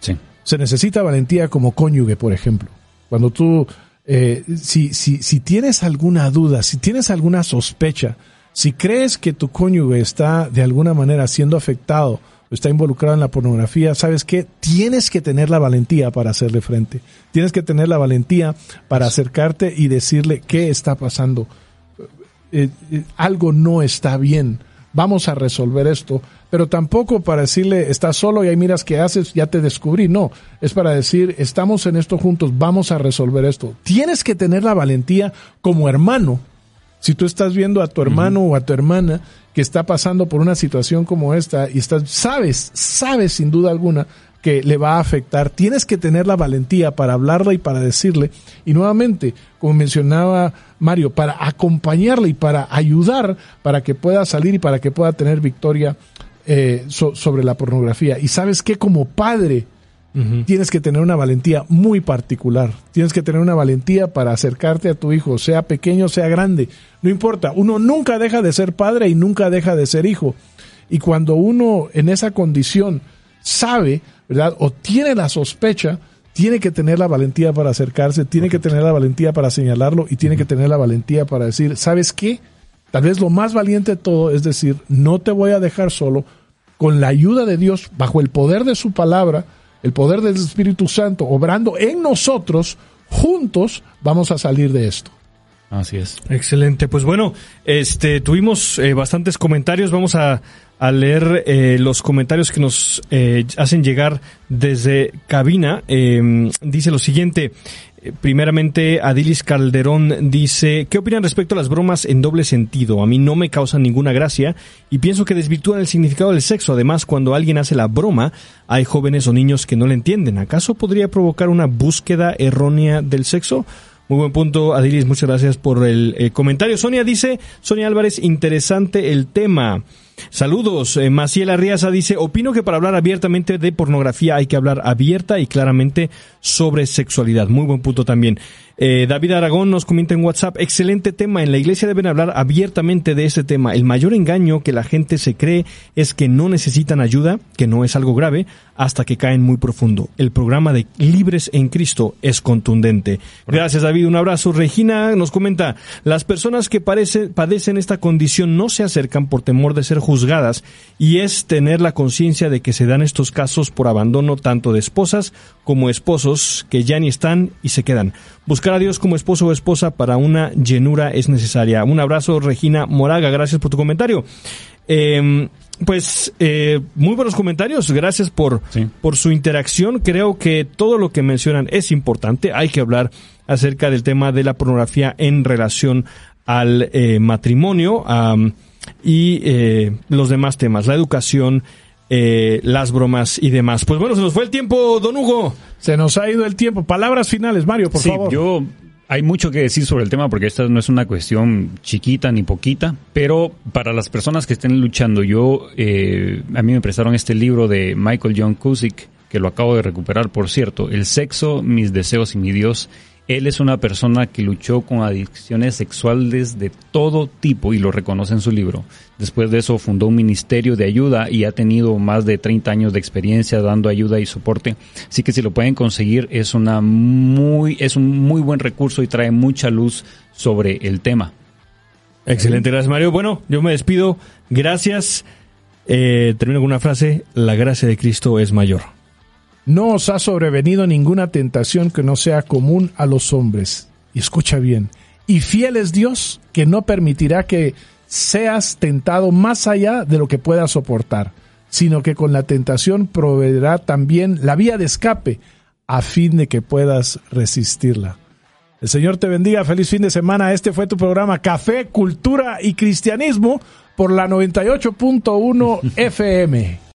Sí. Se necesita valentía como cónyuge, por ejemplo. Cuando tú, eh, si, si, si tienes alguna duda, si tienes alguna sospecha, si crees que tu cónyuge está de alguna manera siendo afectado o está involucrado en la pornografía, ¿sabes qué? Tienes que tener la valentía para hacerle frente. Tienes que tener la valentía para acercarte y decirle qué está pasando eh, eh, algo no está bien, vamos a resolver esto, pero tampoco para decirle, estás solo y ahí miras qué haces, ya te descubrí, no, es para decir, estamos en esto juntos, vamos a resolver esto. Tienes que tener la valentía como hermano, si tú estás viendo a tu hermano uh -huh. o a tu hermana que está pasando por una situación como esta y estás, sabes, sabes sin duda alguna que le va a afectar, tienes que tener la valentía para hablarla y para decirle, y nuevamente, como mencionaba Mario, para acompañarle y para ayudar para que pueda salir y para que pueda tener victoria eh, so, sobre la pornografía. Y sabes que como padre, tienes que tener una valentía muy particular. Tienes que tener una valentía para acercarte a tu hijo, sea pequeño, sea grande. No importa, uno nunca deja de ser padre y nunca deja de ser hijo. Y cuando uno en esa condición sabe, ¿verdad? O tiene la sospecha, tiene que tener la valentía para acercarse, tiene que tener la valentía para señalarlo y tiene que tener la valentía para decir, ¿sabes qué? Tal vez lo más valiente de todo es decir, no te voy a dejar solo, con la ayuda de Dios, bajo el poder de su palabra, el poder del Espíritu Santo obrando en nosotros, juntos vamos a salir de esto. Así es. Excelente. Pues bueno, este tuvimos eh, bastantes comentarios. Vamos a, leer eh, los comentarios que nos eh, hacen llegar desde cabina. Em, dice lo siguiente. Primeramente, Adilis Calderón dice, ¿qué opinan respecto a las bromas en doble sentido? A mí no me causan ninguna gracia y pienso que desvirtúan el significado del sexo. Además, cuando alguien hace la broma, hay jóvenes o niños que no le entienden. ¿Acaso podría provocar una búsqueda errónea del sexo? Muy buen punto, Adilis. Muchas gracias por el eh, comentario. Sonia dice, Sonia Álvarez, interesante el tema. Saludos. Eh, Maciel Arriaza dice, opino que para hablar abiertamente de pornografía hay que hablar abierta y claramente sobre sexualidad. Muy buen punto también. Eh, David Aragón nos comenta en WhatsApp, excelente tema, en la iglesia deben hablar abiertamente de ese tema. El mayor engaño que la gente se cree es que no necesitan ayuda, que no es algo grave, hasta que caen muy profundo. El programa de Libres en Cristo es contundente. Gracias David, un abrazo. Regina nos comenta, las personas que padecen esta condición no se acercan por temor de ser juzgadas y es tener la conciencia de que se dan estos casos por abandono tanto de esposas como esposos que ya ni están y se quedan. Buscar a Dios como esposo o esposa para una llenura es necesaria. Un abrazo, Regina Moraga. Gracias por tu comentario. Em, pues eh, muy buenos comentarios, gracias por, por su interacción. Creo que todo lo que mencionan es importante. Hay que hablar acerca del tema de la pornografía en relación al eh, matrimonio y eh, los demás temas, la educación, eh, las bromas y demás. Pues bueno, se nos fue el tiempo, don Hugo. Se nos ha ido el tiempo. Palabras finales, Mario, por sí, favor. Yo hay mucho que decir sobre el tema porque esta no es una cuestión chiquita ni poquita, pero para las personas que estén luchando, yo eh, a mí me prestaron este libro de Michael John Cusick que lo acabo de recuperar, por cierto, El sexo, mis deseos y mi Dios él es una persona que luchó con adicciones sexuales de todo tipo y lo reconoce en su libro. Después de eso fundó un ministerio de ayuda y ha tenido más de 30 años de experiencia dando ayuda y soporte. Así que si lo pueden conseguir es una muy es un muy buen recurso y trae mucha luz sobre el tema. Excelente, gracias Mario. Bueno, yo me despido. Gracias. Eh, termino con una frase. La gracia de Cristo es mayor. No os ha sobrevenido ninguna tentación que no sea común a los hombres. Y escucha bien. Y fiel es Dios que no permitirá que seas tentado más allá de lo que puedas soportar, sino que con la tentación proveerá también la vía de escape a fin de que puedas resistirla. El Señor te bendiga, feliz fin de semana. Este fue tu programa Café, Cultura y Cristianismo por la 98.1 FM.